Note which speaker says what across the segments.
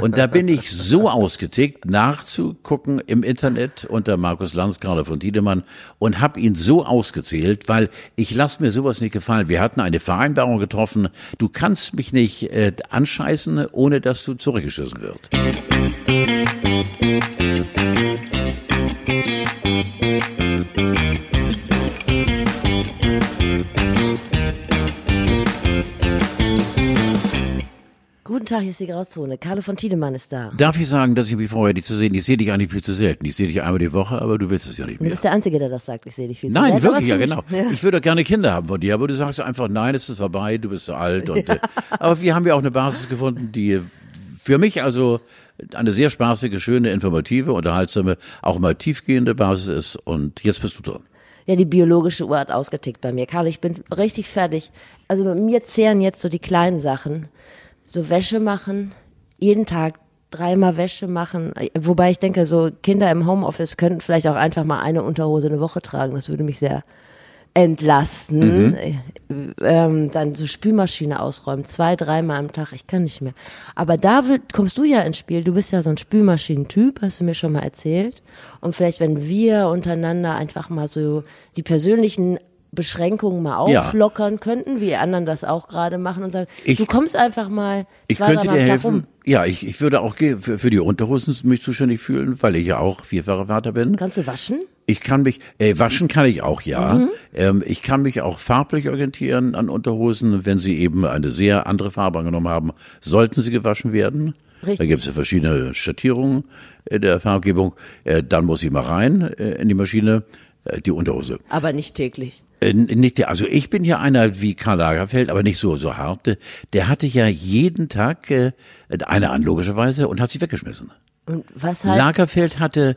Speaker 1: Und da bin ich so ausgetickt, nachzugucken im Internet unter Markus Lanz, Carla von Tiedemann und habe ihn so ausgezählt, weil ich lasse mir sowas nicht gefallen. Wir hatten eine Vereinbarung getroffen, du kannst mich nicht äh, anscheißen, ohne dass du zurückgeschossen wirst.
Speaker 2: Tag, hier ist die Grauzone. Carlo von Tiedemann ist da.
Speaker 1: Darf ich sagen, dass ich mich freue, dich zu sehen? Ich sehe dich eigentlich viel zu selten. Ich sehe dich einmal die Woche, aber du willst es ja nicht
Speaker 2: Du
Speaker 1: mehr.
Speaker 2: bist der Einzige, der das sagt. Ich sehe dich viel zu
Speaker 1: Nein,
Speaker 2: selten,
Speaker 1: wirklich, ja genau.
Speaker 2: mich-
Speaker 1: Ich würde gerne Kinder haben von dir, aber du sagst einfach, nein, es ist vorbei, du bist zu alt. Und, äh, aber wir haben ja auch eine Basis gefunden, die für mich also eine sehr spaßige, schöne, informative, unterhaltsame, auch mal tiefgehende Basis ist. Und jetzt bist du dran.
Speaker 2: Ja, die biologische Uhr hat ausgetickt bei mir. Karl, ich bin richtig fertig. Also bei mir zehren jetzt so die kleinen Sachen. So Wäsche machen, jeden Tag dreimal Wäsche machen. Wobei ich denke, so Kinder im Homeoffice könnten vielleicht auch einfach mal eine Unterhose eine Woche tragen. Das würde mich sehr entlasten. Ähm, dann so Spülmaschine ausräumen, zwei, dreimal am Tag. Ich kann nicht mehr. Aber da will, kommst du ja ins Spiel. Du bist ja so ein Spülmaschinentyp, hast du mir schon mal erzählt. Und vielleicht, wenn wir untereinander einfach mal so die persönlichen Beschränkungen mal
Speaker 1: Ja.
Speaker 2: auflockern könnten, wie anderen das auch gerade machen und sagen,
Speaker 1: Ich-
Speaker 2: du kommst einfach mal
Speaker 1: Ich könnte dir helfen.
Speaker 2: rum.
Speaker 1: Ja, ich, ich würde auch für, für die Unterhosen mich zuständig fühlen, weil ich ja auch vierfacher Vater bin.
Speaker 2: Kannst du waschen?
Speaker 1: Ich kann mich, äh, waschen kann ich auch, ja.
Speaker 2: Mhm.
Speaker 1: Ähm, ich kann mich auch farblich orientieren an Unterhosen. Wenn sie eben eine sehr andere Farbe angenommen haben, sollten sie gewaschen werden.
Speaker 2: Richtig.
Speaker 1: Da gibt es ja verschiedene Schattierungen äh, der Farbgebung. Äh, dann muss sie mal rein äh, in die Maschine, äh, die Unterhose.
Speaker 2: Aber nicht täglich.
Speaker 1: Äh, nicht also ich bin ja einer wie Karl Lagerfeld, aber nicht so so hart. Der hatte ja jeden Tag äh, eine an logischerweise und hat sie weggeschmissen.
Speaker 2: Und was heißt,
Speaker 1: Lagerfeld hatte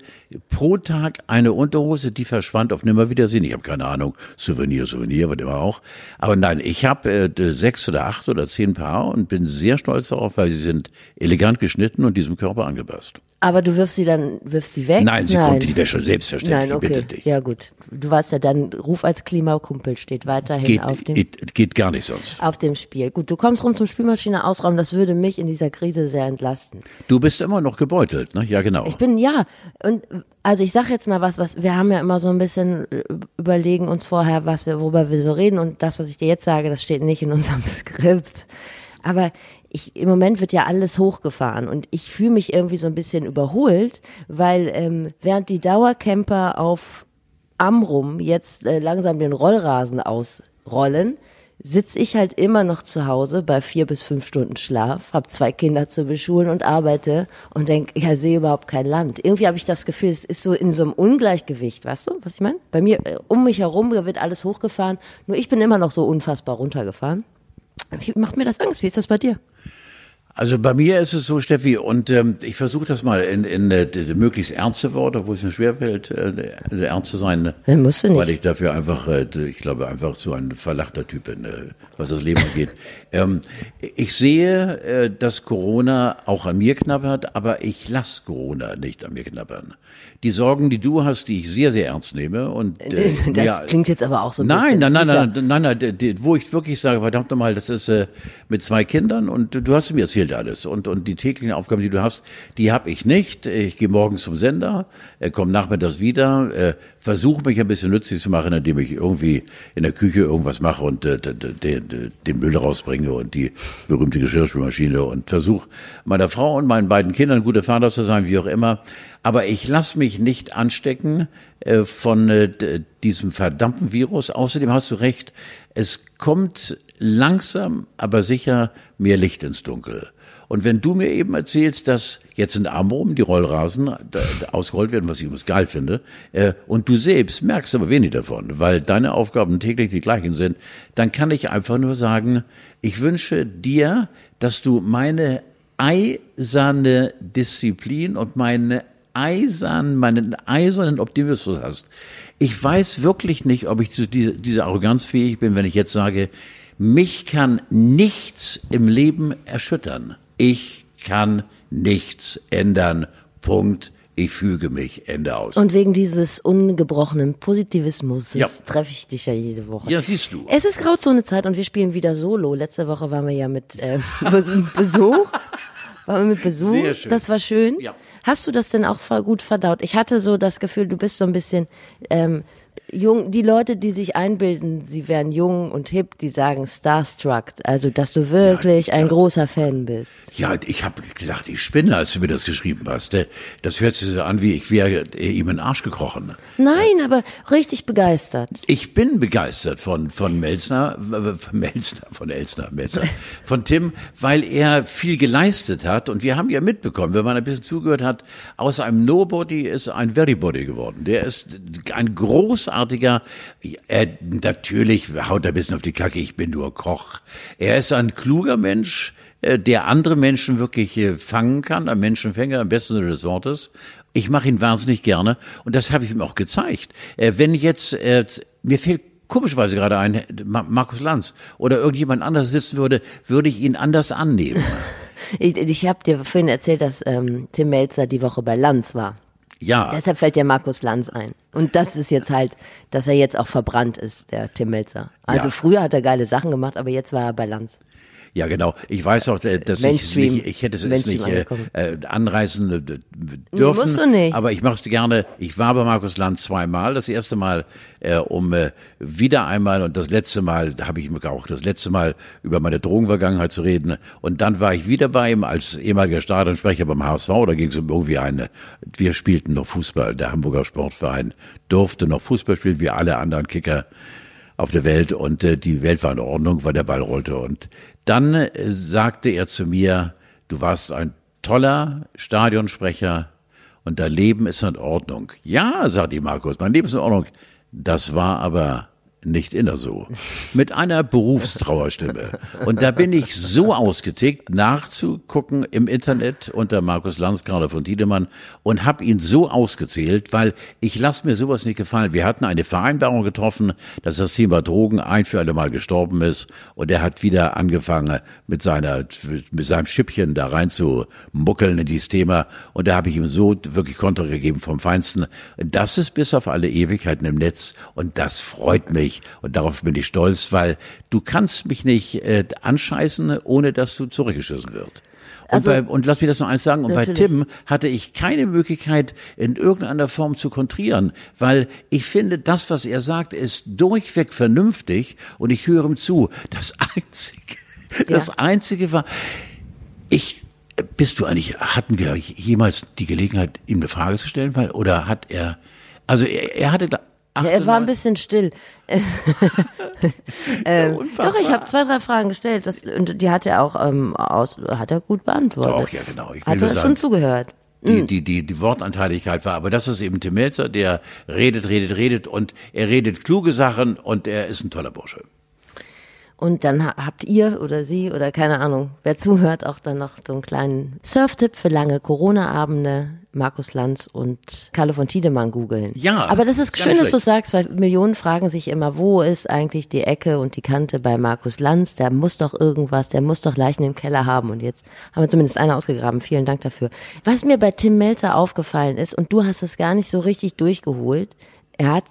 Speaker 1: pro Tag eine Unterhose, die verschwand auf Nimmerwiedersehen. Ich habe keine Ahnung, Souvenir, Souvenir, was immer auch. Aber nein, ich habe äh, sechs oder acht oder zehn Paar und bin sehr stolz darauf, weil sie sind elegant geschnitten und diesem Körper angepasst.
Speaker 2: Aber du wirfst sie dann, wirfst sie weg?
Speaker 1: Nein, sie kommt in die Wäsche, selbstverständlich,
Speaker 2: Nein, okay.
Speaker 1: bitte dich.
Speaker 2: Ja, gut. Du weißt ja, dein Ruf als Klimakumpel steht weiterhin
Speaker 1: Geht,
Speaker 2: auf dem,
Speaker 1: geht, geht gar nicht sonst.
Speaker 2: auf dem Spiel. Gut, du kommst rum zum Spülmaschine ausräumen. Das würde mich in dieser Krise sehr entlasten.
Speaker 1: Du bist immer noch gebeutelt, ne? Ja, genau.
Speaker 2: Ich bin, ja, und also ich sag jetzt mal was, was, wir haben ja immer so ein bisschen äh, überlegen uns vorher, was wir, worüber wir so reden und das, was ich dir jetzt sage, das steht nicht in unserem Skript. Aber ich, im Moment wird ja alles hochgefahren und ich fühle mich irgendwie so ein bisschen überholt, weil ähm, während die Dauercamper auf Amrum jetzt äh, langsam den Rollrasen ausrollen, sitz ich halt immer noch zu Hause bei vier bis fünf Stunden Schlaf, habe zwei Kinder zu beschulen und arbeite und denk, ja, sehe überhaupt kein Land. Irgendwie habe ich das Gefühl, es ist so in so einem Ungleichgewicht, weißt du, was ich meine? Bei mir, äh, um mich herum wird alles hochgefahren, nur ich bin immer noch so unfassbar runtergefahren. Wie macht mir das Angst? Wie ist das bei dir?
Speaker 1: Also bei mir ist es so, Steffi, und ähm, ich versuche das mal in, in äh, d- d- möglichst ernste Worte, obwohl es mir schwerfällt, äh, äh, ernst zu sein. ne?
Speaker 2: Ja, musst du nicht.
Speaker 1: Weil ich dafür einfach, äh, ich glaube, einfach so ein verlachter Typ bin, äh, was das Leben angeht. ähm, ich sehe, äh, dass Corona auch an mir knabbert, aber ich lasse Corona nicht an mir knabbern. Die Sorgen, die du hast, die ich sehr, sehr ernst nehme und äh,
Speaker 2: Das
Speaker 1: ja,
Speaker 2: klingt jetzt aber auch so ein
Speaker 1: Nein,
Speaker 2: bisschen.
Speaker 1: nein, nein, nein, nein, nein, die- wo ich wirklich sage, verdammt nochmal, das ist äh, mit zwei Kindern und du hast mir erzählt alles und und die täglichen Aufgaben, die du hast, die habe ich nicht. Ich gehe morgens zum Sender, äh, komme nachmittags wieder, äh, versuche mich ein bisschen nützlich zu machen, indem ich irgendwie in der Küche irgendwas mache und äh, den Müll rausbringe und die berühmte Geschirrspülmaschine und versuche meiner Frau und meinen beiden Kindern gute Vater zu sein, wie auch immer. Aber ich lasse mich nicht anstecken äh, von äh, diesem verdammten Virus. Außerdem hast du recht, es kommt langsam, aber sicher mehr Licht ins Dunkel. Und wenn du mir eben erzählst, dass jetzt in Amrum die Rollrasen ausgerollt werden, was ich übrigens geil finde, äh, und du selbst merkst aber wenig davon, weil deine Aufgaben täglich die gleichen sind, dann kann ich einfach nur sagen, ich wünsche dir, dass du meine eiserne Disziplin und meine eisern, meinen eisernen Optimismus hast. Ich weiß wirklich nicht, ob ich zu dieser, dieser Arroganz fähig bin, wenn ich jetzt sage, mich kann nichts im Leben erschüttern. Ich kann nichts ändern. Punkt. Ich füge mich. Ende aus.
Speaker 2: Und wegen dieses ungebrochenen Positivismus
Speaker 1: Ja.
Speaker 2: treffe ich dich ja jede Woche.
Speaker 1: ja, siehst du.
Speaker 2: Es ist Grauzone-Zeit und wir spielen wieder Solo. Letzte Woche waren wir ja mit äh, Bes- Besuch Waren wir mit Besuch?
Speaker 1: Sehr schön.
Speaker 2: Das war schön.
Speaker 1: Ja.
Speaker 2: Hast du das denn auch gut verdaut? Ich hatte so das Gefühl, du bist so ein bisschen ähm, jung. Die Leute, die sich einbilden, sie wären jung und hip, die sagen starstruck. Also, dass du wirklich
Speaker 1: Ja,
Speaker 2: ein
Speaker 1: ja.
Speaker 2: großer Fan bist.
Speaker 1: Ja, ich habe gedacht, ich spinne, als du mir das geschrieben hast. Äh, Das hört sich so an, wie ich wäre äh, ihm in den Arsch gekrochen.
Speaker 2: Nein, aber richtig begeistert.
Speaker 1: Ich bin begeistert von, von Melzner, von Melzner, von Elsner, Melzner, von Tim, weil er viel geleistet hat und wir haben ja mitbekommen, wenn man ein bisschen zugehört hat, aus einem Nobody ist ein Verybody geworden. Der ist ein großartiger, er, natürlich haut er ein bisschen auf die Kacke, ich bin nur Koch. Er ist ein kluger Mensch, äh, der andere Menschen wirklich äh, fangen kann, ein Menschenfänger im besten Sinne des Wortes. Ich mache ihn wahnsinnig gerne und das habe ich ihm auch gezeigt. Äh, Wenn jetzt, mir fehlt komischerweise gerade ein, Ma- Markus Lanz oder irgendjemand anders sitzen würde, würde ich ihn anders annehmen.
Speaker 2: Ich, ich habe dir vorhin erzählt, dass ähm, Tim Melzer die Woche bei Lanz war.
Speaker 1: Ja,
Speaker 2: Deshalb fällt dir Markus Lanz ein. Und das ist jetzt halt, dass er jetzt auch verbrannt ist, der Tim Melzer. Also
Speaker 1: Ja.
Speaker 2: früher hat er geile Sachen gemacht, aber jetzt war er bei Lanz.
Speaker 1: Ja genau. Ich weiß auch, äh, dass ich
Speaker 2: Mainstream.
Speaker 1: nicht, ich hätte es
Speaker 2: Mainstream
Speaker 1: nicht äh, äh, anreißen äh, dürfen.
Speaker 2: Musst du nicht.
Speaker 1: Aber ich mache es gerne. Ich war bei Markus Lanz zweimal. Das erste Mal, äh, um äh, wieder einmal und das letzte Mal, da habe ich mir auch das letzte Mal über meine Drogenvergangenheit zu reden. Und dann war ich wieder bei ihm als ehemaliger Stadionsprecher beim HSV. Da ging es um irgendwie eine. Wir spielten noch Fußball. Der Hamburger Sportverein durfte noch Fußball spielen, wie alle anderen Kicker auf der Welt und äh, die Welt war in Ordnung, weil der Ball rollte. Und dann äh, sagte er zu mir, du warst ein toller Stadionsprecher und dein Leben ist in Ordnung. Ja, sagte Markus, mein Leben ist in Ordnung. Das war aber nicht immer so. Mit einer Berufstrauerstimme. Und da bin ich so ausgetickt, nachzugucken im Internet unter Markus Lanz, gerade von Tiedemann, und habe ihn so ausgezählt, weil ich lasse mir sowas nicht gefallen. Wir hatten eine Vereinbarung getroffen, dass das Thema Drogen ein für alle Mal gestorben ist. Und er hat wieder angefangen, mit seiner, mit seinem Schippchen da rein zu muckeln in dieses Thema. Und da habe ich ihm so wirklich Kontra gegeben vom Feinsten. Das ist bis auf alle Ewigkeiten im Netz. Und das freut mich. Und darauf bin ich stolz, weil du kannst mich nicht äh, anscheißen, ohne dass du zurückgeschissen wird. Und,
Speaker 2: Also-
Speaker 1: bei, und lass mich das noch eins sagen, und bei
Speaker 2: Natürlich.
Speaker 1: Tim hatte ich keine Möglichkeit, in irgendeiner Form zu kontrieren, weil ich finde, das, was er sagt, ist durchweg vernünftig und ich höre ihm zu. Das Einzige, das Einzige war, ich, bist du eigentlich, hatten wir jemals die Gelegenheit, ihm eine Frage zu stellen, weil, oder hat er, also er, er hatte,
Speaker 2: Ja, er war ein bisschen still. ähm, doch, ich habe zwei, drei Fragen gestellt. Das, und die hat er auch ähm, aus, hat er gut beantwortet.
Speaker 1: Doch, ja, genau. Ich will
Speaker 2: hat er
Speaker 1: sagen,
Speaker 2: schon zugehört.
Speaker 1: die, die, die, die Wortanteiligkeit war. Aber das ist eben Tim Melzer, der redet, redet, redet und er redet kluge Sachen und er ist ein toller Bursche.
Speaker 2: Und dann ha- habt ihr oder sie oder keine Ahnung, wer zuhört, auch dann noch so einen kleinen Surftipp für lange Corona-Abende. Markus Lanz und Carlo von Tiedemann googeln.
Speaker 1: Ja,
Speaker 2: Aber das ist schön, dass du sagst, weil Millionen fragen sich immer, wo ist eigentlich die Ecke und die Kante bei Markus Lanz? Der muss doch irgendwas, der muss doch Leichen im Keller haben. Und jetzt haben wir zumindest einer ausgegraben. Vielen Dank dafür. Was mir bei Tim Melzer aufgefallen ist, und du hast es gar nicht so richtig durchgeholt, er hat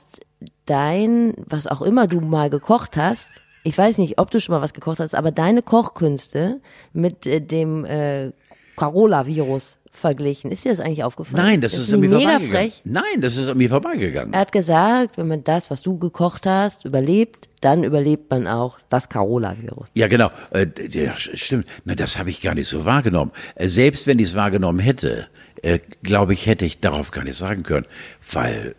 Speaker 2: dein, was auch immer du mal gekocht hast, ich weiß nicht, ob du schon mal was gekocht hast, aber deine Kochkünste mit äh, dem äh, Carola-Virus verglichen. Ist dir das eigentlich aufgefallen?
Speaker 1: Nein, das, ist an mir vorbeigegangen.
Speaker 2: frech.
Speaker 1: Nein, das ist an mir vorbeigegangen.
Speaker 2: Er hat gesagt, wenn man das, was du gekocht hast, überlebt, dann überlebt man auch das Carola-Virus.
Speaker 1: Ja, genau. Äh, ja, stimmt. Na, das habe ich gar nicht so wahrgenommen. Äh, selbst wenn ich es wahrgenommen hätte, äh, glaube ich, hätte ich darauf gar nicht sagen können, weil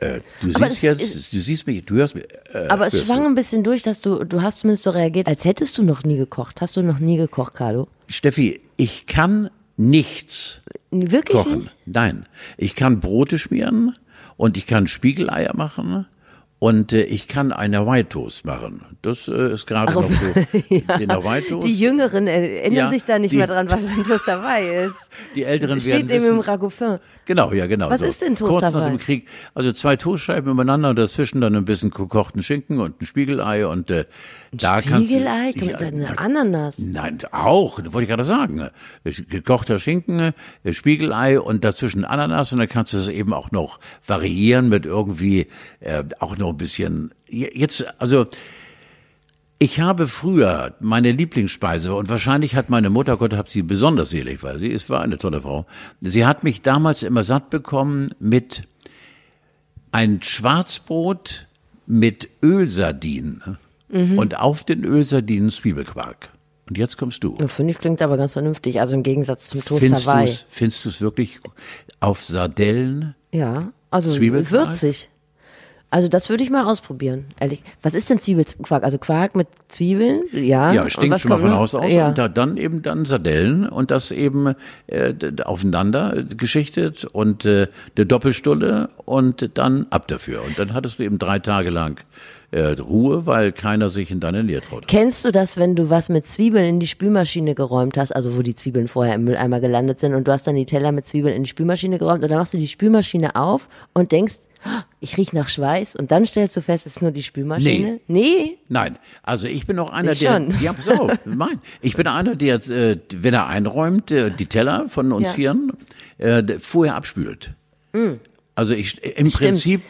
Speaker 1: äh, äh, du
Speaker 2: Aber
Speaker 1: siehst jetzt, du siehst mich, du hörst mich. Äh,
Speaker 2: Aber es schwang
Speaker 1: du.
Speaker 2: ein bisschen durch, dass du, du hast zumindest so reagiert, als hättest du noch nie gekocht. Hast du noch nie gekocht, Carlo?
Speaker 1: Steffi, ich kann nichts
Speaker 2: Wirklich
Speaker 1: kochen.
Speaker 2: nicht?
Speaker 1: Nein, ich kann Brote schmieren und ich kann Spiegeleier machen und äh, ich kann einen Hawaii Toast machen. Das äh, ist gerade noch so. Den Hawaii Toast.
Speaker 2: Die Jüngeren erinnern
Speaker 1: Ja,
Speaker 2: sich da nicht
Speaker 1: die-
Speaker 2: mehr dran, was in Toast dabei ist.
Speaker 1: Die Älteren
Speaker 2: Steht
Speaker 1: werden
Speaker 2: eben im
Speaker 1: wissen,
Speaker 2: Ragoufin.
Speaker 1: Genau, ja, genau.
Speaker 2: Was
Speaker 1: so.
Speaker 2: ist denn Toast
Speaker 1: Kurz nach dem Krieg, also zwei Toastscheiben übereinander und dazwischen dann ein bisschen gekochten Schinken und ein Spiegelei und äh, da kannst du-
Speaker 2: Spiegelei?
Speaker 1: Ja,
Speaker 2: eine Ananas.
Speaker 1: Nein, auch, das wollte ich gerade sagen. Gekochter Schinken, äh, Spiegelei und dazwischen Ananas und dann kannst du es eben auch noch variieren mit irgendwie äh, auch noch ein bisschen. Jetzt, also Ich habe früher meine Lieblingsspeise und wahrscheinlich hat meine Mutter, Gott hab sie besonders selig, weil sie ist, war eine tolle Frau. Sie hat mich damals immer satt bekommen mit ein Schwarzbrot mit Ölsardinen
Speaker 2: Mhm.
Speaker 1: und auf den Ölsardinen Zwiebelquark. Und jetzt kommst du.
Speaker 2: Finde ich klingt aber ganz vernünftig, also im Gegensatz zum Toast
Speaker 1: Findest
Speaker 2: Hawaii.
Speaker 1: du's, findest du es wirklich auf Sardellen?
Speaker 2: Ja, also würzig. Also das würde ich mal ausprobieren, ehrlich. Was ist denn Zwiebelquark? Also Quark mit Zwiebeln? Ja.
Speaker 1: Ja, stinkt schon mal von? Haus aus.
Speaker 2: Ja.
Speaker 1: Und da, dann eben dann Sardellen und das eben äh, aufeinander äh, geschichtet und äh, eine Doppelstulle und dann ab dafür. Und dann hattest du eben drei Tage lang äh, Ruhe, weil keiner sich in deine Nähe traute.
Speaker 2: Kennst du das, wenn du was mit Zwiebeln in die Spülmaschine geräumt hast, also wo die Zwiebeln vorher im Mülleimer gelandet sind und du hast dann die Teller mit Zwiebeln in die Spülmaschine geräumt und dann machst du die Spülmaschine auf und denkst, "Ah, ich riech nach Schweiß und dann stellst du fest, es ist nur die Spülmaschine? Nee.
Speaker 1: Nein, also ich bin auch einer,
Speaker 2: Ich
Speaker 1: der.
Speaker 2: schon.
Speaker 1: Ja, auf, nein. Ich bin einer, der, äh, wenn er einräumt, äh, die Teller von uns
Speaker 2: Ja. Mm.
Speaker 1: Vieren äh, vorher abspült. Also ich, im
Speaker 2: Stimmt.
Speaker 1: Prinzip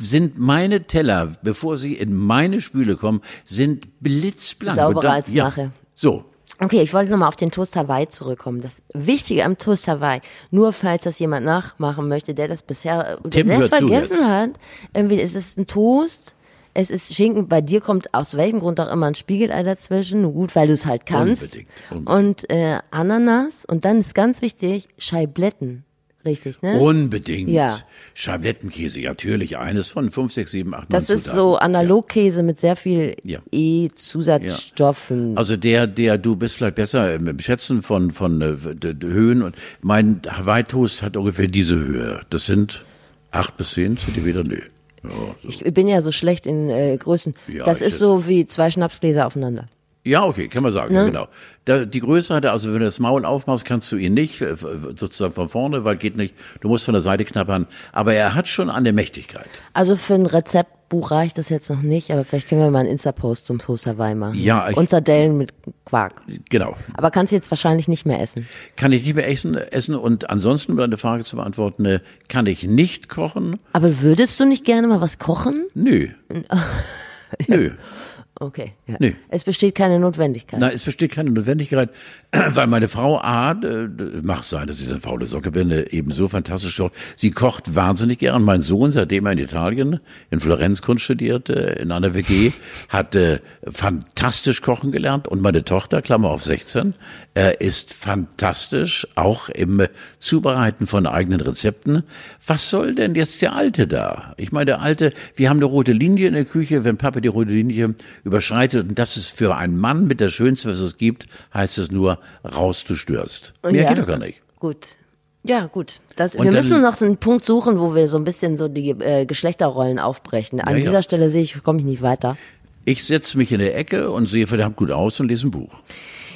Speaker 1: sind meine Teller, bevor sie in meine Spüle kommen, sind blitzblank.
Speaker 2: Sauberer
Speaker 1: dann-
Speaker 2: als
Speaker 1: ja,
Speaker 2: nachher.
Speaker 1: So.
Speaker 2: Okay, ich wollte nochmal auf den Toast Hawaii zurückkommen. Das Wichtige am Toast Hawaii, nur falls das jemand nachmachen möchte, der das bisher,
Speaker 1: Tim,
Speaker 2: der das vergessen hat, irgendwie ist es ein Toast, es ist Schinken, bei dir kommt aus welchem Grund auch immer ein Spiegelei dazwischen, gut, weil du es halt kannst.
Speaker 1: Unbedingt, unbedingt.
Speaker 2: Und äh, Ananas und dann ist ganz wichtig, Scheibletten. Richtig, ne?
Speaker 1: Unbedingt.
Speaker 2: Ja.
Speaker 1: Scheiblettenkäse, natürlich. Eines von fünf, sechs, sieben, acht,
Speaker 2: das ist
Speaker 1: Zutaten.
Speaker 2: so Analogkäse mit sehr viel
Speaker 1: Ja.
Speaker 2: E-Zusatzstoffen.
Speaker 1: Also der, der, du bist vielleicht besser im Schätzen von, von äh, Höhen und mein Hawaii Toast hat ungefähr diese Höhe. Das sind acht bis zehn Zentimeter, nö. Ja, so.
Speaker 2: Ich bin ja so schlecht in äh, Größen.
Speaker 1: Ja,
Speaker 2: das ist so wie zwei Schnapsgläser aufeinander.
Speaker 1: Ja, okay, kann man sagen,
Speaker 2: Ne?
Speaker 1: ja, genau. Da, die Größe hat er, also wenn du das Maul aufmachst, kannst du ihn nicht, äh, sozusagen von vorne, weil geht nicht, du musst von der Seite knappern, aber er hat schon eine Mächtigkeit.
Speaker 2: Also für ein Rezeptbuch reicht das jetzt noch nicht, aber vielleicht können wir mal einen Insta-Post zum Toast Hawaii machen.
Speaker 1: Ja, ich-
Speaker 2: Und Sardellen mit Quark.
Speaker 1: Genau.
Speaker 2: Aber kannst du jetzt wahrscheinlich nicht mehr essen.
Speaker 1: Kann ich nicht mehr essen, essen und ansonsten, um deine Frage zu beantworten, äh, kann ich nicht kochen?
Speaker 2: Aber würdest du nicht gerne mal was kochen?
Speaker 1: Nö. Nö.
Speaker 2: Okay. Ja.
Speaker 1: Nee.
Speaker 2: Es besteht keine Notwendigkeit.
Speaker 1: Na, es besteht keine Notwendigkeit, weil meine Frau A, äh, mag sein, dass ich eine faule Socke bin, äh, eben so fantastisch kocht. Sie kocht wahnsinnig gern. Mein Sohn, seitdem er in Italien, in Florenz Kunst studiert, äh, in einer WG, hat äh, fantastisch kochen gelernt. Und meine Tochter, Klammer auf 16, äh, ist fantastisch, auch im Zubereiten von eigenen Rezepten. Was soll denn jetzt der Alte da? Ich meine, der Alte, wir haben eine rote Linie in der Küche, wenn Papa die rote Linie überschreitet, und das ist für einen Mann mit der Schönste, was es gibt, heißt es nur, raus, du störst. Mehr
Speaker 2: Ja.
Speaker 1: geht doch gar nicht.
Speaker 2: Gut. Ja, gut. Das, wir
Speaker 1: dann-
Speaker 2: müssen noch einen Punkt suchen, wo wir so ein bisschen so die äh, Geschlechterrollen aufbrechen. An
Speaker 1: Ja, ja.
Speaker 2: dieser Stelle sehe ich, komme ich nicht weiter.
Speaker 1: Ich setze mich in der Ecke und sehe verdammt gut aus und lese ein Buch.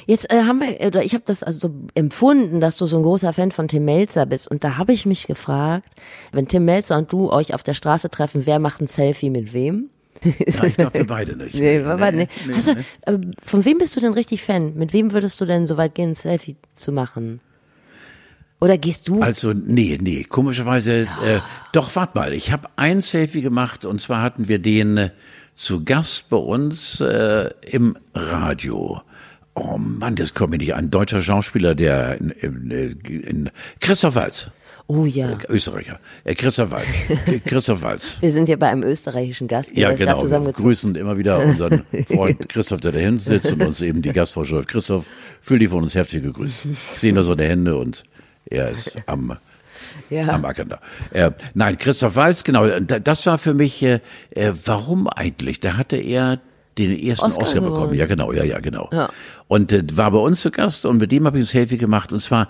Speaker 2: Jetzt äh, haben wir, oder ich habe das also so empfunden, dass du so ein großer Fan von Tim Melzer bist. Und da habe ich mich gefragt, wenn Tim Melzer und du euch auf der Straße treffen, wer macht ein Selfie mit wem?
Speaker 1: Ja, ich glaube, wir beide nicht.
Speaker 2: Nee, warte, nee.
Speaker 1: nee,
Speaker 2: Hast du,
Speaker 1: nee.
Speaker 2: äh, von wem bist du denn richtig Fan? Mit wem würdest du denn so weit gehen, ein Selfie zu machen? Oder gehst du?
Speaker 1: Also, nee, nee, komischerweise, äh, doch, warte mal, ich habe ein Selfie gemacht und zwar hatten wir den äh, zu Gast bei uns äh, im Radio. Oh Mann, das kommt mir nicht. Ein deutscher Schauspieler, der in, in, in Christoph Walz,
Speaker 2: oh ja.
Speaker 1: Österreicher, äh, Christoph Walz, Christoph Walz.
Speaker 2: Wir sind ja bei einem österreichischen Gast.
Speaker 1: Ja,
Speaker 2: der ist da
Speaker 1: genau. Wir grüßen immer wieder unseren Freund Christoph, der da hinten sitzt und uns eben die Gastfrau schreibt. Christoph, fühl dich von uns herzlich gegrüßt. Ich sehe nur so die Hände und er ist am,
Speaker 2: Ja.
Speaker 1: am Ackern da. Äh, nein, Christoph Walz, genau. da- Das war für mich, äh, äh, warum eigentlich? Da hatte er den ersten
Speaker 2: Oscar
Speaker 1: Oscar,
Speaker 2: gewonnen.
Speaker 1: bekommen. Ja, genau, ja, ja, genau.
Speaker 2: Ja.
Speaker 1: Und äh, war bei uns zu Gast und mit dem habe ich ein Selfie gemacht. Und zwar,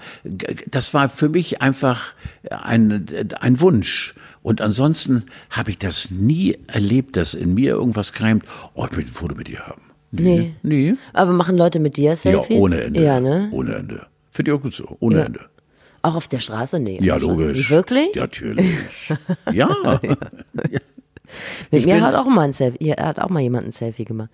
Speaker 1: das war für mich einfach ein, ein Wunsch. Und ansonsten habe ich das nie erlebt, dass in mir irgendwas keimt, oh, ich will ein Foto mit dir haben.
Speaker 2: Nee.
Speaker 1: Nee.
Speaker 2: Aber machen Leute mit dir Selfies?
Speaker 1: Ja, ohne Ende.
Speaker 2: Ja, ne?
Speaker 1: Ohne Ende. Finde ich auch gut so. Ohne
Speaker 2: Ja.
Speaker 1: Ende.
Speaker 2: Auch auf der Straße? Nee.
Speaker 1: Ja, logisch.
Speaker 2: Wirklich?
Speaker 1: Ja, natürlich. ja.
Speaker 2: Mit
Speaker 1: Ich
Speaker 2: mir hat auch mal ein Selfie, hat auch mal jemand ein Selfie gemacht.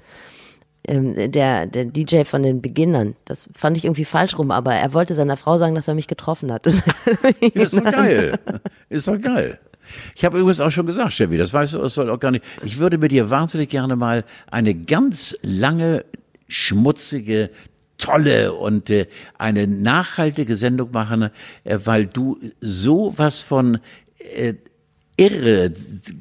Speaker 2: Ähm, der, der DJ von den Beginnern. Das fand ich irgendwie falsch rum, aber er wollte seiner Frau sagen, dass er mich getroffen hat.
Speaker 1: Ist doch geil. Ist doch geil. Ich habe übrigens auch schon gesagt, Steffi, das weißt du, das soll auch gar nicht. Ich würde mit dir wahnsinnig gerne mal eine ganz lange, schmutzige, tolle und äh, eine nachhaltige Sendung machen, äh, weil du so was von äh, irre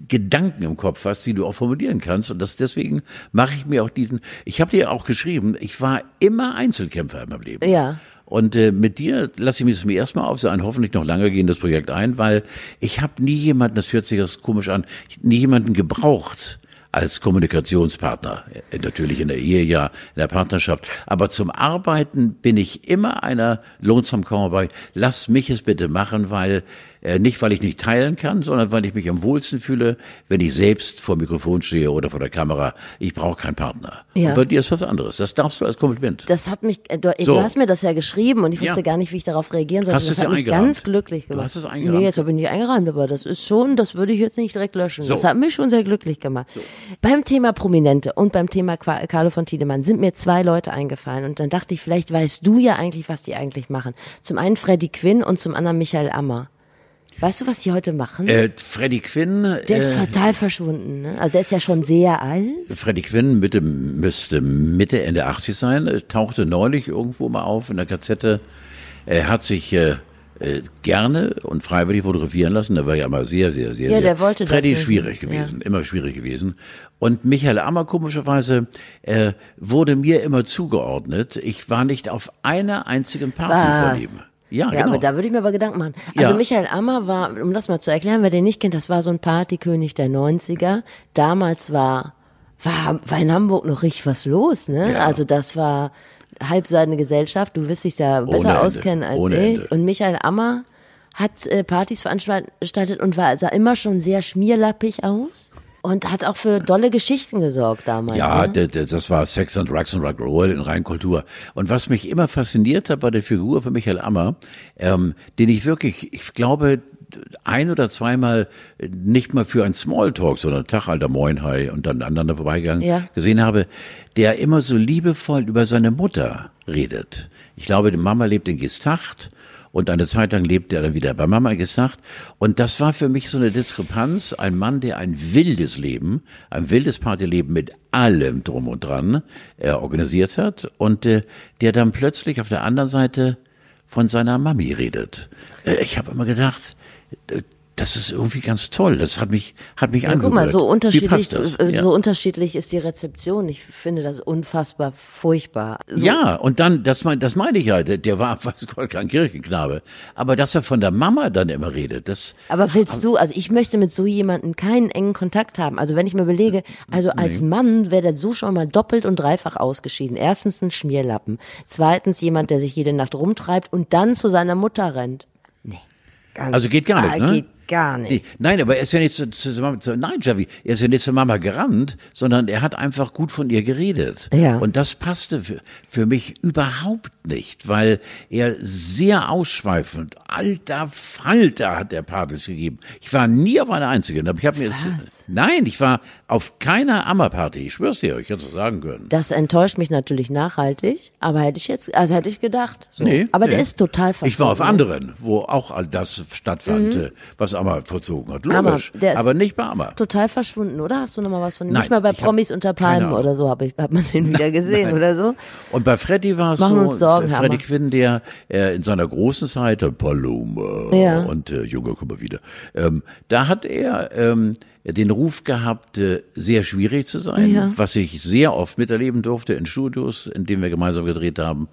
Speaker 1: Gedanken im Kopf hast, die du auch formulieren kannst. Und das deswegen mache ich mir auch diesen. Ich habe dir auch geschrieben, ich war immer Einzelkämpfer in meinem Leben.
Speaker 2: Ja.
Speaker 1: Und äh, mit dir lasse ich mich das mir erstmal auf so ein hoffentlich noch lange gehendes Projekt ein, weil ich habe nie jemanden, das hört sich das komisch an, nie jemanden gebraucht als Kommunikationspartner. Äh, Natürlich in der Ehe, ja, in der Partnerschaft. Aber zum Arbeiten bin ich immer einer lonesome Cowboy. Lass mich es bitte machen, weil nicht, weil ich nicht teilen kann, sondern weil ich mich am wohlsten fühle, wenn ich selbst vor dem Mikrofon stehe oder vor der Kamera. Ich brauche keinen Partner.
Speaker 2: Ja.
Speaker 1: Und bei dir ist was anderes. Das darfst du als Kompliment.
Speaker 2: Das hat mich, äh, du,
Speaker 1: So.
Speaker 2: du hast mir das ja geschrieben und ich wusste
Speaker 1: Ja.
Speaker 2: gar nicht, wie ich darauf reagieren sollte.
Speaker 1: Hast du
Speaker 2: das hat mich
Speaker 1: eingerahmt?
Speaker 2: ganz glücklich
Speaker 1: Du
Speaker 2: gemacht.
Speaker 1: hast es eingerahmt?
Speaker 2: Nee, jetzt habe ich nicht eingerahmt, aber das ist schon, das würde ich jetzt nicht direkt löschen.
Speaker 1: So.
Speaker 2: Das hat mich schon sehr glücklich gemacht. Beim Thema Prominente und beim Thema Carlo von Tiedemann sind mir zwei Leute eingefallen und dann dachte ich, vielleicht weißt du ja eigentlich, was die eigentlich machen. Zum einen Freddie Quinn und zum anderen Michael Ammer. Weißt du, was die heute machen?
Speaker 1: Äh, Freddie Quinn.
Speaker 2: der ist
Speaker 1: äh,
Speaker 2: total verschwunden, ne? Also der ist ja schon sehr alt.
Speaker 1: Freddie Quinn Mitte, müsste Mitte, Ende 80 sein, äh, tauchte neulich irgendwo mal auf in der Gazette. Er hat sich äh, äh, gerne und freiwillig fotografieren lassen. Der war ja immer sehr, sehr, sehr,
Speaker 2: Ja,
Speaker 1: sehr.
Speaker 2: der wollte das
Speaker 1: Freddy ist
Speaker 2: nicht.
Speaker 1: schwierig gewesen, immer schwierig gewesen. Und Michael Ammer, komischerweise, äh, wurde mir immer zugeordnet. Ich war nicht auf einer einzigen Party
Speaker 2: Was?
Speaker 1: von ihm. Ja,
Speaker 2: Ja,
Speaker 1: genau.
Speaker 2: aber da würde ich mir aber Gedanken machen. Also
Speaker 1: Ja.
Speaker 2: Michael Ammer war, um das mal zu erklären, wer den nicht kennt, das war so ein Partykönig der 90er. Damals war, war, war in Hamburg noch richtig was los, ne?
Speaker 1: Ja.
Speaker 2: Also das war halbseidene Gesellschaft, du wirst dich da besser
Speaker 1: Ende.
Speaker 2: auskennen als
Speaker 1: Ohne
Speaker 2: ich.
Speaker 1: Ende.
Speaker 2: Und Michael Ammer hat äh, Partys veranstaltet und war, sah immer schon sehr schmierlappig aus. Und hat auch für dolle Geschichten gesorgt damals.
Speaker 1: Ja,
Speaker 2: ne?
Speaker 1: das war Sex and Drugs and Rock'n'Roll in Reinkultur. Und was mich immer fasziniert hat bei der Figur von Michael Ammer, ähm, den ich wirklich, ich glaube, ein oder zweimal nicht mal für ein Smalltalk, sondern Tag, alter Moin, hi, und dann aneinander vorbeigegangen,
Speaker 2: Ja.
Speaker 1: gesehen habe, der immer so liebevoll über seine Mutter redet. Ich glaube, die Mama lebt in Gestacht und eine Zeit lang lebte er dann wieder bei Mama gesagt. Und das war für mich so eine Diskrepanz. Ein Mann, der ein wildes Leben, ein wildes Partyleben mit allem drum und dran äh, organisiert hat und äh, der dann plötzlich auf der anderen Seite von seiner Mami redet. Äh, ich habe immer gedacht, äh, das ist irgendwie ganz toll. Das hat mich, hat mich
Speaker 2: Ja, guck mal, so unterschiedlich, äh,
Speaker 1: Ja.
Speaker 2: so unterschiedlich ist die Rezeption. Ich finde das unfassbar furchtbar. So,
Speaker 1: Ja, und dann, das, mein, das meine ich ja, der, war, weiß Gott, kein Kirchenknabe. Aber dass er von der Mama dann immer redet, das,
Speaker 2: Aber willst du, also ich möchte mit so jemandem keinen engen Kontakt haben. Also wenn ich mir überlege, also als Mann wäre der so schon mal doppelt und dreifach ausgeschieden. Erstens ein Schmierlappen. Zweitens jemand, der sich jede Nacht rumtreibt und dann zu seiner Mutter rennt. Nee. Gar
Speaker 1: Also geht gar nicht,
Speaker 2: Ah,
Speaker 1: ne?
Speaker 2: Gar nicht.
Speaker 1: Nee, nein, aber er ist ja nicht zu, zu, zu nein, Javi, er ist ja nicht zur Mama gerannt, sondern er hat einfach gut von ihr geredet.
Speaker 2: Ja.
Speaker 1: Und das passte für, für mich überhaupt nicht, weil er sehr ausschweifend, alter Falter hat der Partys gegeben. Ich war nie auf einer einzigen, aber ich habe mir,
Speaker 2: Was?
Speaker 1: nein, ich war auf keiner Ammerparty, ich schwör's dir, ich hätte es sagen können.
Speaker 2: Das enttäuscht mich natürlich nachhaltig, aber hätte ich jetzt, also hätte ich gedacht. So.
Speaker 1: Nee,
Speaker 2: aber
Speaker 1: nee.
Speaker 2: der ist total
Speaker 1: Ich war auf
Speaker 2: verschwunden.
Speaker 1: anderen, wo auch all das stattfand, äh, was Ammer vollzogen hat.
Speaker 2: Aber
Speaker 1: Logisch.
Speaker 2: ist-
Speaker 1: aber nicht bei Ammer.
Speaker 2: Total verschwunden, oder? Hast du noch mal was von ihm?
Speaker 1: Nein,
Speaker 2: Nicht mal bei Promis unter Palmen oder so hab ich, hat man den wieder gesehen
Speaker 1: nein.
Speaker 2: oder so.
Speaker 1: Und bei Freddy war es so,
Speaker 2: Sorgen,
Speaker 1: Freddy
Speaker 2: Hammer.
Speaker 1: Quinn, der äh, in seiner großen Zeit, äh, Paloma
Speaker 2: Ja.
Speaker 1: und äh, Junge, guck mal wieder, ähm, da hat er ähm, den Ruf gehabt, äh, sehr schwierig zu sein,
Speaker 2: Ja.
Speaker 1: was ich sehr oft miterleben durfte in Studios, in denen wir gemeinsam gedreht haben,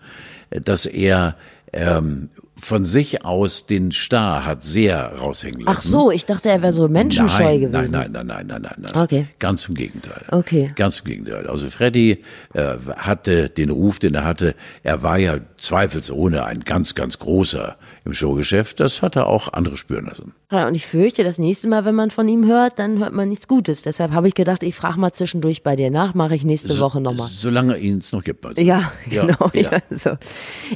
Speaker 1: äh, dass er ähm, von sich aus den Star hat sehr raushängen lassen.
Speaker 2: Ach so, ich dachte, er wäre so menschenscheu
Speaker 1: nein,
Speaker 2: gewesen.
Speaker 1: Nein, nein, nein, nein, nein, nein.
Speaker 2: Okay.
Speaker 1: Ganz im Gegenteil.
Speaker 2: Okay.
Speaker 1: Ganz im Gegenteil. Also Freddy äh, hatte den Ruf, den er hatte. Er war ja zweifelsohne ein ganz, ganz großer im Showgeschäft. Das hat er auch andere spüren lassen.
Speaker 2: Ja, und ich fürchte, das nächste Mal, wenn man von ihm hört, dann hört man nichts Gutes. Deshalb habe ich gedacht, ich frage mal zwischendurch bei dir nach, mache ich nächste Woche nochmal.
Speaker 1: Solange ihn es noch gibt. Also.
Speaker 2: Ja, genau. Ja.
Speaker 1: Ja.
Speaker 2: so.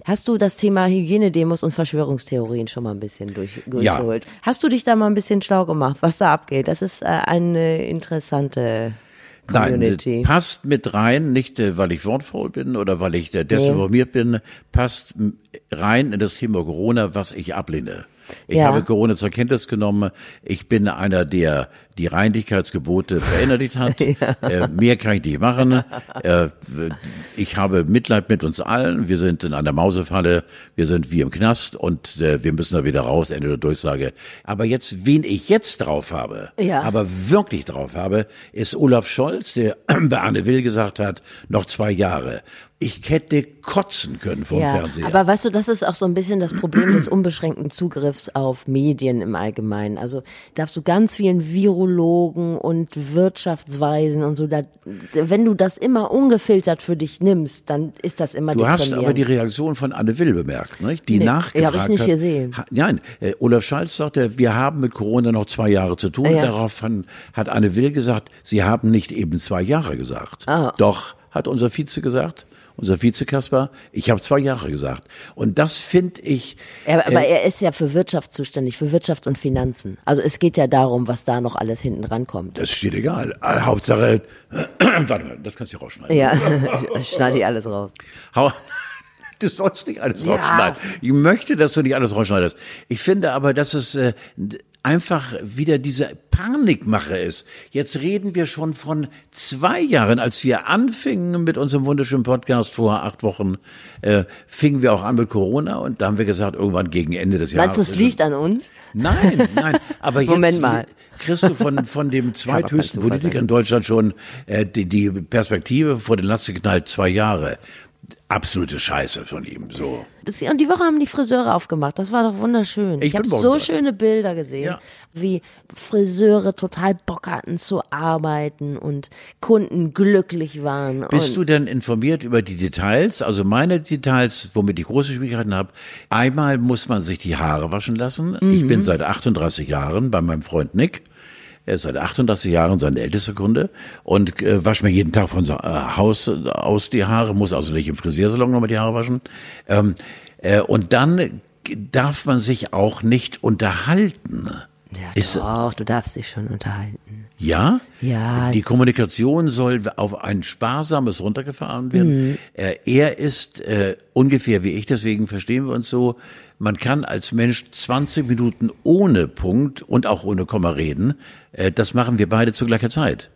Speaker 2: Hast du das Thema Hygienedemos und Verschwörungstheorien schon mal ein bisschen durch, durchgeholt? Hast du dich da mal ein bisschen schlau gemacht, was da abgeht? Das ist äh, eine interessante Community.
Speaker 1: äh, passt mit rein, nicht äh, weil ich wortfaul bin oder weil ich äh, desinformiert bin, passt rein in das Thema Corona, was ich ablehne. Ich
Speaker 2: Ja.
Speaker 1: habe Corona zur Kenntnis genommen. Ich bin einer, der die Reinlichkeitsgebote verinnerlicht hat. äh, mehr kann ich nicht machen. Äh, ich habe Mitleid mit uns allen. Wir sind in einer Mausefalle. Wir sind wie im Knast und äh, wir müssen da wieder raus. Ende der Durchsage. Aber jetzt, wen ich jetzt drauf habe,
Speaker 2: Ja.
Speaker 1: aber wirklich drauf habe, ist Olaf Scholz, der bei Anne Will gesagt hat, noch zwei Jahre. Ich hätte kotzen können vom
Speaker 2: Ja,
Speaker 1: Fernseher.
Speaker 2: aber weißt du, das ist auch so ein bisschen das Problem des unbeschränkten Zugriffs auf Medien im Allgemeinen. Also darfst du ganz vielen Virologen und Wirtschaftsweisen und so, da, wenn du das immer ungefiltert für dich nimmst, dann ist das immer
Speaker 1: Du hast aber die Reaktion von Anne Will bemerkt, nicht? die
Speaker 2: Nee,
Speaker 1: nachgefragt
Speaker 2: hab ich nicht
Speaker 1: hat.
Speaker 2: gesehen.
Speaker 1: Ha, nein, äh, Olaf Scholz sagte, wir haben mit Corona noch zwei Jahre zu tun.
Speaker 2: Ja.
Speaker 1: Daraufhin hat Anne Will gesagt, sie haben nicht eben zwei Jahre gesagt.
Speaker 2: Ah.
Speaker 1: Doch, hat unser Vize gesagt, unser Vize Kaspar, ich habe zwei Jahre gesagt. Und das finde ich,
Speaker 2: Er, aber er ist ja für Wirtschaft zuständig, für Wirtschaft und Finanzen. Also es geht ja darum, was da noch alles hinten rankommt.
Speaker 1: das steht egal. Äh, Hauptsache, warte mal, das kannst du rausschneiden.
Speaker 2: Ja, schneide ich alles raus.
Speaker 1: Hau Du sollst nicht alles
Speaker 2: Ja.
Speaker 1: rausschneiden. Ich möchte, dass du nicht alles rausschneidest. Ich finde aber, dass es äh, einfach wieder diese Panikmache ist. Jetzt reden wir schon von zwei Jahren, als wir anfingen mit unserem wunderschönen Podcast vor acht Wochen, äh, fingen wir auch an mit Corona und da haben wir gesagt, irgendwann gegen Ende des Jahres.
Speaker 2: Meinst du, es liegt an uns?
Speaker 1: Nein, nein, aber jetzt
Speaker 2: Moment mal.
Speaker 1: kriegst du von, von dem zweithöchsten Politiker in Deutschland schon äh, die, die Perspektive vor den Latz geknallt, zwei Jahre. Absolute Scheiße von ihm, so.
Speaker 2: Und die Woche haben die Friseure aufgemacht. Das war doch wunderschön.
Speaker 1: Ich
Speaker 2: Ich, habe so
Speaker 1: da.
Speaker 2: schöne Bilder gesehen,
Speaker 1: Ja.
Speaker 2: wie Friseure total Bock hatten zu arbeiten und Kunden glücklich waren.
Speaker 1: Bist du denn informiert über die Details? Also meine Details, womit ich große Schwierigkeiten habe. Einmal muss man sich die Haare waschen lassen. Ich
Speaker 2: Mhm.
Speaker 1: bin seit 38 Jahren bei meinem Freund Nick. Er ist seit 38 Jahren sein ältester Kunde und äh, wascht mir jeden Tag von so, äh, Haus aus die Haare, muss also nicht im Friseursalon nochmal die Haare waschen. Ähm, äh, und dann darf man sich auch nicht unterhalten.
Speaker 2: ja,
Speaker 1: Ist-
Speaker 2: doch, du darfst dich schon unterhalten.
Speaker 1: Ja?
Speaker 2: Ja.
Speaker 1: Die Kommunikation soll auf ein sparsames runtergefahren werden.
Speaker 2: Mhm.
Speaker 1: Äh, er ist äh, ungefähr wie ich, deswegen verstehen wir uns so. Man kann als Mensch 20 Minuten ohne Punkt und auch ohne Komma reden. Äh, das machen wir beide zu gleicher Zeit.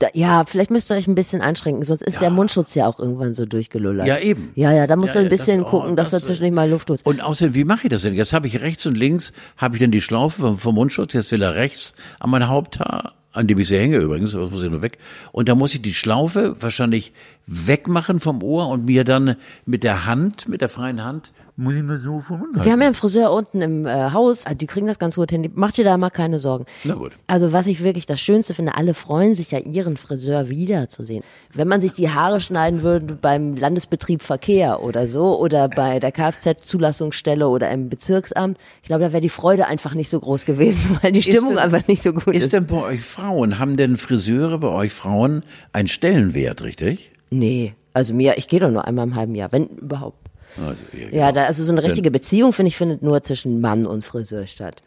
Speaker 2: Da, ja, vielleicht müsst ihr euch ein bisschen einschränken, sonst ist der Mundschutz ja auch irgendwann so durchgelullert.
Speaker 1: Ja, eben.
Speaker 2: Ja, ja, da musst
Speaker 1: Ja,
Speaker 2: du ein
Speaker 1: ja,
Speaker 2: bisschen
Speaker 1: das- oh,
Speaker 2: gucken, dass
Speaker 1: das,
Speaker 2: du zwischendurch mal Luft tust.
Speaker 1: Und außerdem, wie mache ich das denn? Jetzt habe ich rechts und links, habe ich dann die Schlaufe vom, vom Mundschutz, jetzt will er rechts an mein Haupthaar, an dem ich sie hänge übrigens, das muss ich nur weg. Und da muss ich die Schlaufe wahrscheinlich wegmachen vom Ohr und mir dann mit der Hand, mit der freien Hand, muss ich mir so Mund
Speaker 2: Wir haben ja einen Friseur unten im äh, Haus, die kriegen das ganz gut hin. Mach dir da mal keine Sorgen.
Speaker 1: Na gut.
Speaker 2: Also was ich wirklich das Schönste finde, alle freuen sich ja, ihren Friseur wiederzusehen. Wenn man sich die Haare schneiden würde beim Landesbetrieb Verkehr oder so oder bei der Kfz-Zulassungsstelle oder im Bezirksamt, ich glaube, da wäre die Freude einfach nicht so groß gewesen, weil die Stimmung
Speaker 1: denn-
Speaker 2: einfach nicht so gut ist.
Speaker 1: Ist denn bei euch Frauen, haben denn Friseure bei euch Frauen einen Stellenwert, richtig?
Speaker 2: nee, also mir, ich gehe doch nur einmal im halben Jahr, wenn überhaupt.
Speaker 1: Also, ja,
Speaker 2: Ja, da, also so eine richtige Beziehung, finde ich, findet nur zwischen Mann und Friseur statt.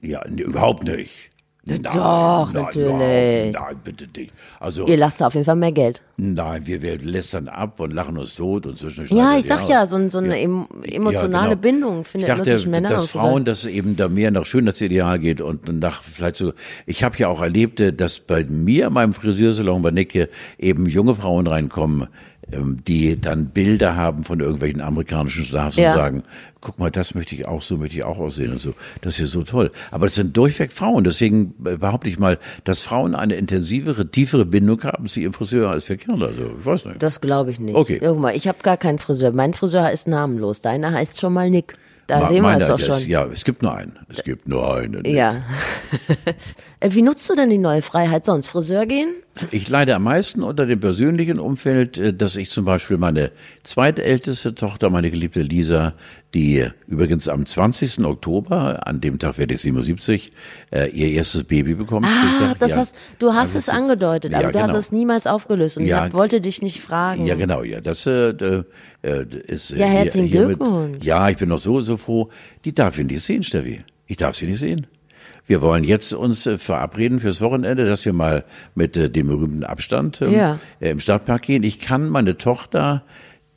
Speaker 1: ja nee, überhaupt nicht. Nein,
Speaker 2: doch,
Speaker 1: nein,
Speaker 2: natürlich.
Speaker 1: Nein, bitte nicht. Also,
Speaker 2: Ihr lasst da auf jeden Fall mehr Geld.
Speaker 1: nein, wir, wir lästern ab und lachen uns tot und zwischendurch
Speaker 2: Ja, ich sag ja, so, so eine em- emotionale
Speaker 1: Ja, genau.
Speaker 2: Bindung findet
Speaker 1: ich
Speaker 2: nur
Speaker 1: dachte,
Speaker 2: zwischen Männern
Speaker 1: dass. Frauen, dass es eben da mehr nach Schönheitsideal geht und nach vielleicht so. Ich habe ja auch erlebt, dass bei mir, in meinem Friseursalon bei Nicke, eben junge Frauen reinkommen, die dann Bilder haben von irgendwelchen amerikanischen Stars
Speaker 2: Ja.
Speaker 1: und sagen, guck mal, das möchte ich auch, so möchte ich auch aussehen und so. Das ist ja so toll. Aber das sind durchweg Frauen. Deswegen äh, behaupte ich mal, dass Frauen eine intensivere, tiefere Bindung haben zu ihrem Friseur als wir Kerle. Also, ich weiß nicht.
Speaker 2: Das glaube ich nicht.
Speaker 1: Okay.
Speaker 2: Guck mal, ich habe gar keinen Friseur. Mein Friseur ist namenlos. Deiner heißt schon mal Nick. Da
Speaker 1: Ma-
Speaker 2: sehen wir es doch schon.
Speaker 1: Ja, es gibt nur einen. Es gibt nur einen.
Speaker 2: Ja. Äh, Wie nutzt du denn die neue Freiheit sonst? Friseur gehen?
Speaker 1: Ich leide am meisten unter dem persönlichen Umfeld, äh, dass ich zum Beispiel meine zweitälteste Tochter, meine geliebte Lisa, die übrigens am 20. Oktober, an dem Tag werde ich 77, äh, ihr erstes Baby bekommt.
Speaker 2: Ah, das
Speaker 1: Ja.
Speaker 2: hast, du hast
Speaker 1: Ja,
Speaker 2: es angedeutet, aber
Speaker 1: Ja,
Speaker 2: du hast
Speaker 1: genau.
Speaker 2: es niemals aufgelöst und
Speaker 1: Ja.
Speaker 2: ich hab, wollte dich nicht fragen.
Speaker 1: Ja, genau, ja. Das äh, äh, ist. äh,
Speaker 2: Ja, herzlichen
Speaker 1: hier-
Speaker 2: Glückwunsch.
Speaker 1: Ja, ich bin noch so, so froh. Die darf ich nicht sehen, Steffi. Ich darf sie nicht sehen. Wir wollen jetzt uns äh, verabreden fürs Wochenende, dass wir mal mit äh, dem berühmten Abstand ähm,
Speaker 2: Ja.
Speaker 1: äh, im Stadtpark gehen. Ich kann meine Tochter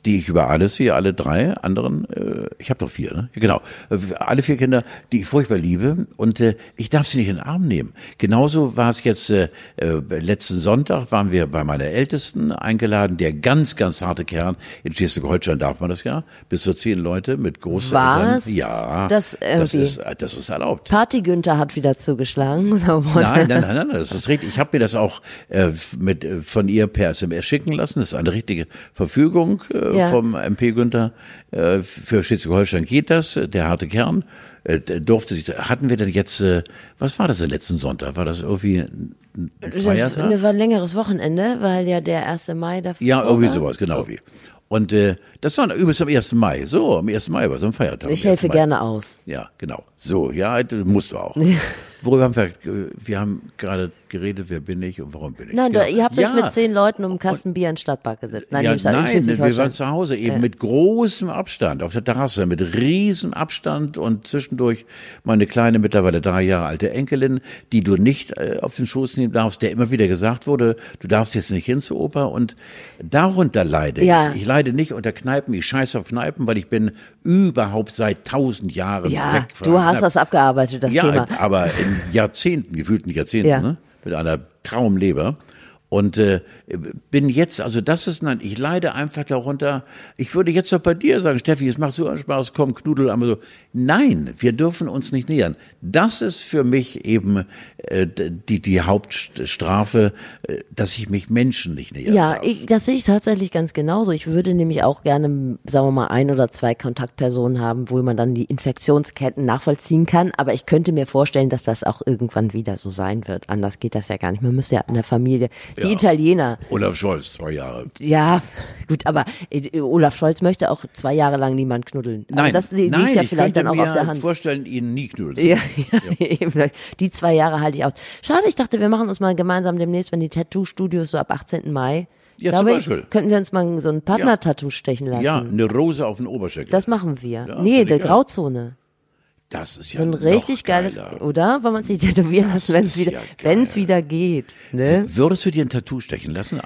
Speaker 1: die ich über alles sehe, alle drei anderen, äh, ich habe doch vier, ne? Genau, äh, alle vier Kinder, die ich furchtbar liebe und äh, ich darf sie nicht in den Arm nehmen. Genauso war es jetzt äh, äh, letzten Sonntag, waren wir bei meiner Ältesten eingeladen, der ganz, ganz harte Kern, in Schleswig-Holstein darf man das ja, bis zu zehn Leute mit großen
Speaker 2: Was?
Speaker 1: Ja,
Speaker 2: Das
Speaker 1: das,
Speaker 2: irgendwie-
Speaker 1: ist, das ist erlaubt.
Speaker 2: Party Günther hat wieder zugeschlagen. Oder?
Speaker 1: Nein, nein, nein, nein, das ist richtig. Ich habe mir das auch äh, mit äh, von ihr per SMS schicken lassen. Das ist eine richtige Verfügung äh,
Speaker 2: Ja.
Speaker 1: vom MP Günther. Äh, für Schleswig-Holstein geht das. äh, Der harte Kern äh, durfte sich. Hatten wir denn jetzt? Äh, was war das denn letzten Sonntag? War das irgendwie ein ein
Speaker 2: Das
Speaker 1: Feiertag?
Speaker 2: war ein längeres Wochenende, weil ja der 1. Mai davor
Speaker 1: Ja, irgendwie
Speaker 2: war.
Speaker 1: sowas, genau wie. Und äh, das war übrigens am 1. Mai. So, am 1. Mai war es am Feiertag.
Speaker 2: Ich
Speaker 1: am 1.
Speaker 2: helfe
Speaker 1: Mai.
Speaker 2: gerne aus.
Speaker 1: Ja, genau. So, ja, das musst du auch. Worüber haben wir, wir haben gerade geredet, wer bin ich und warum bin ich?
Speaker 2: Nein,
Speaker 1: genau.
Speaker 2: da, ihr habt
Speaker 1: ja.
Speaker 2: euch mit zehn Leuten um einen Kasten Bier in Stadtpark gesetzt. Nein,
Speaker 1: ja,
Speaker 2: in Stadt- in
Speaker 1: nein, wir waren zu Hause eben mit großem Abstand auf der Terrasse, mit riesem Abstand und zwischendurch meine kleine, mittlerweile drei Jahre alte Enkelin, die du nicht äh, auf den Schoß nehmen darfst, der immer wieder gesagt wurde, du darfst jetzt nicht hin zur Oper und darunter leide
Speaker 2: Ja.
Speaker 1: ich. Ich leide nicht unter Kneipen, ich scheiße auf Kneipen, weil ich bin überhaupt seit tausend Jahren
Speaker 2: Ja,
Speaker 1: weg von
Speaker 2: du hast
Speaker 1: Kneipen.
Speaker 2: das abgearbeitet, das
Speaker 1: ja,
Speaker 2: Thema.
Speaker 1: aber in Jahrzehnten, gefühlten Jahrzehnten,
Speaker 2: Ja.
Speaker 1: ne? mit einer Traumleber. Und äh, bin jetzt, also das ist, nein, ich leide einfach darunter. Ich würde jetzt doch bei dir sagen, Steffi, es macht so einen Spaß, komm, Knudel, aber so. Nein, wir dürfen uns nicht nähern. Das ist für mich eben äh, die, die Hauptstrafe, äh, dass ich mich Menschen nicht nähern
Speaker 2: Ja, ich, das sehe ich tatsächlich ganz genauso. Ich würde nämlich auch gerne, sagen wir mal, ein oder zwei Kontaktpersonen haben, wo man dann die Infektionsketten nachvollziehen kann. Aber ich könnte mir vorstellen, dass das auch irgendwann wieder so sein wird. Anders geht das ja gar nicht. Man müsste ja in der Familie, die
Speaker 1: Ja.
Speaker 2: Italiener,
Speaker 1: Olaf Scholz, zwei Jahre.
Speaker 2: ja, gut, aber äh, Olaf Scholz möchte auch zwei Jahre lang niemand knuddeln. Also
Speaker 1: Nein,
Speaker 2: das li-
Speaker 1: nein,
Speaker 2: liegt ja
Speaker 1: ich
Speaker 2: vielleicht dann auch
Speaker 1: mir
Speaker 2: auf der Hand.
Speaker 1: vorstellen, ihn nie knuddeln zu
Speaker 2: Ja, ja. Die zwei Jahre halte ich aus. Schade, ich dachte, wir machen uns mal gemeinsam demnächst, wenn die Tattoo-Studios so ab 18. Mai,
Speaker 1: Ja,
Speaker 2: glaube
Speaker 1: zum
Speaker 2: ich,
Speaker 1: Beispiel.
Speaker 2: könnten wir uns mal so ein Partner-Tattoo stechen lassen.
Speaker 1: Ja, eine Rose auf den Oberschenkel.
Speaker 2: Das machen wir.
Speaker 1: Ja,
Speaker 2: nee,
Speaker 1: ich
Speaker 2: der. Grauzone.
Speaker 1: Das ist ja
Speaker 2: So ein richtig geiles, oder? Wir uns nicht tätowieren lassen, wenn es wieder,
Speaker 1: ja
Speaker 2: wieder geht. Ne?
Speaker 1: Würdest du dir ein Tattoo stechen lassen?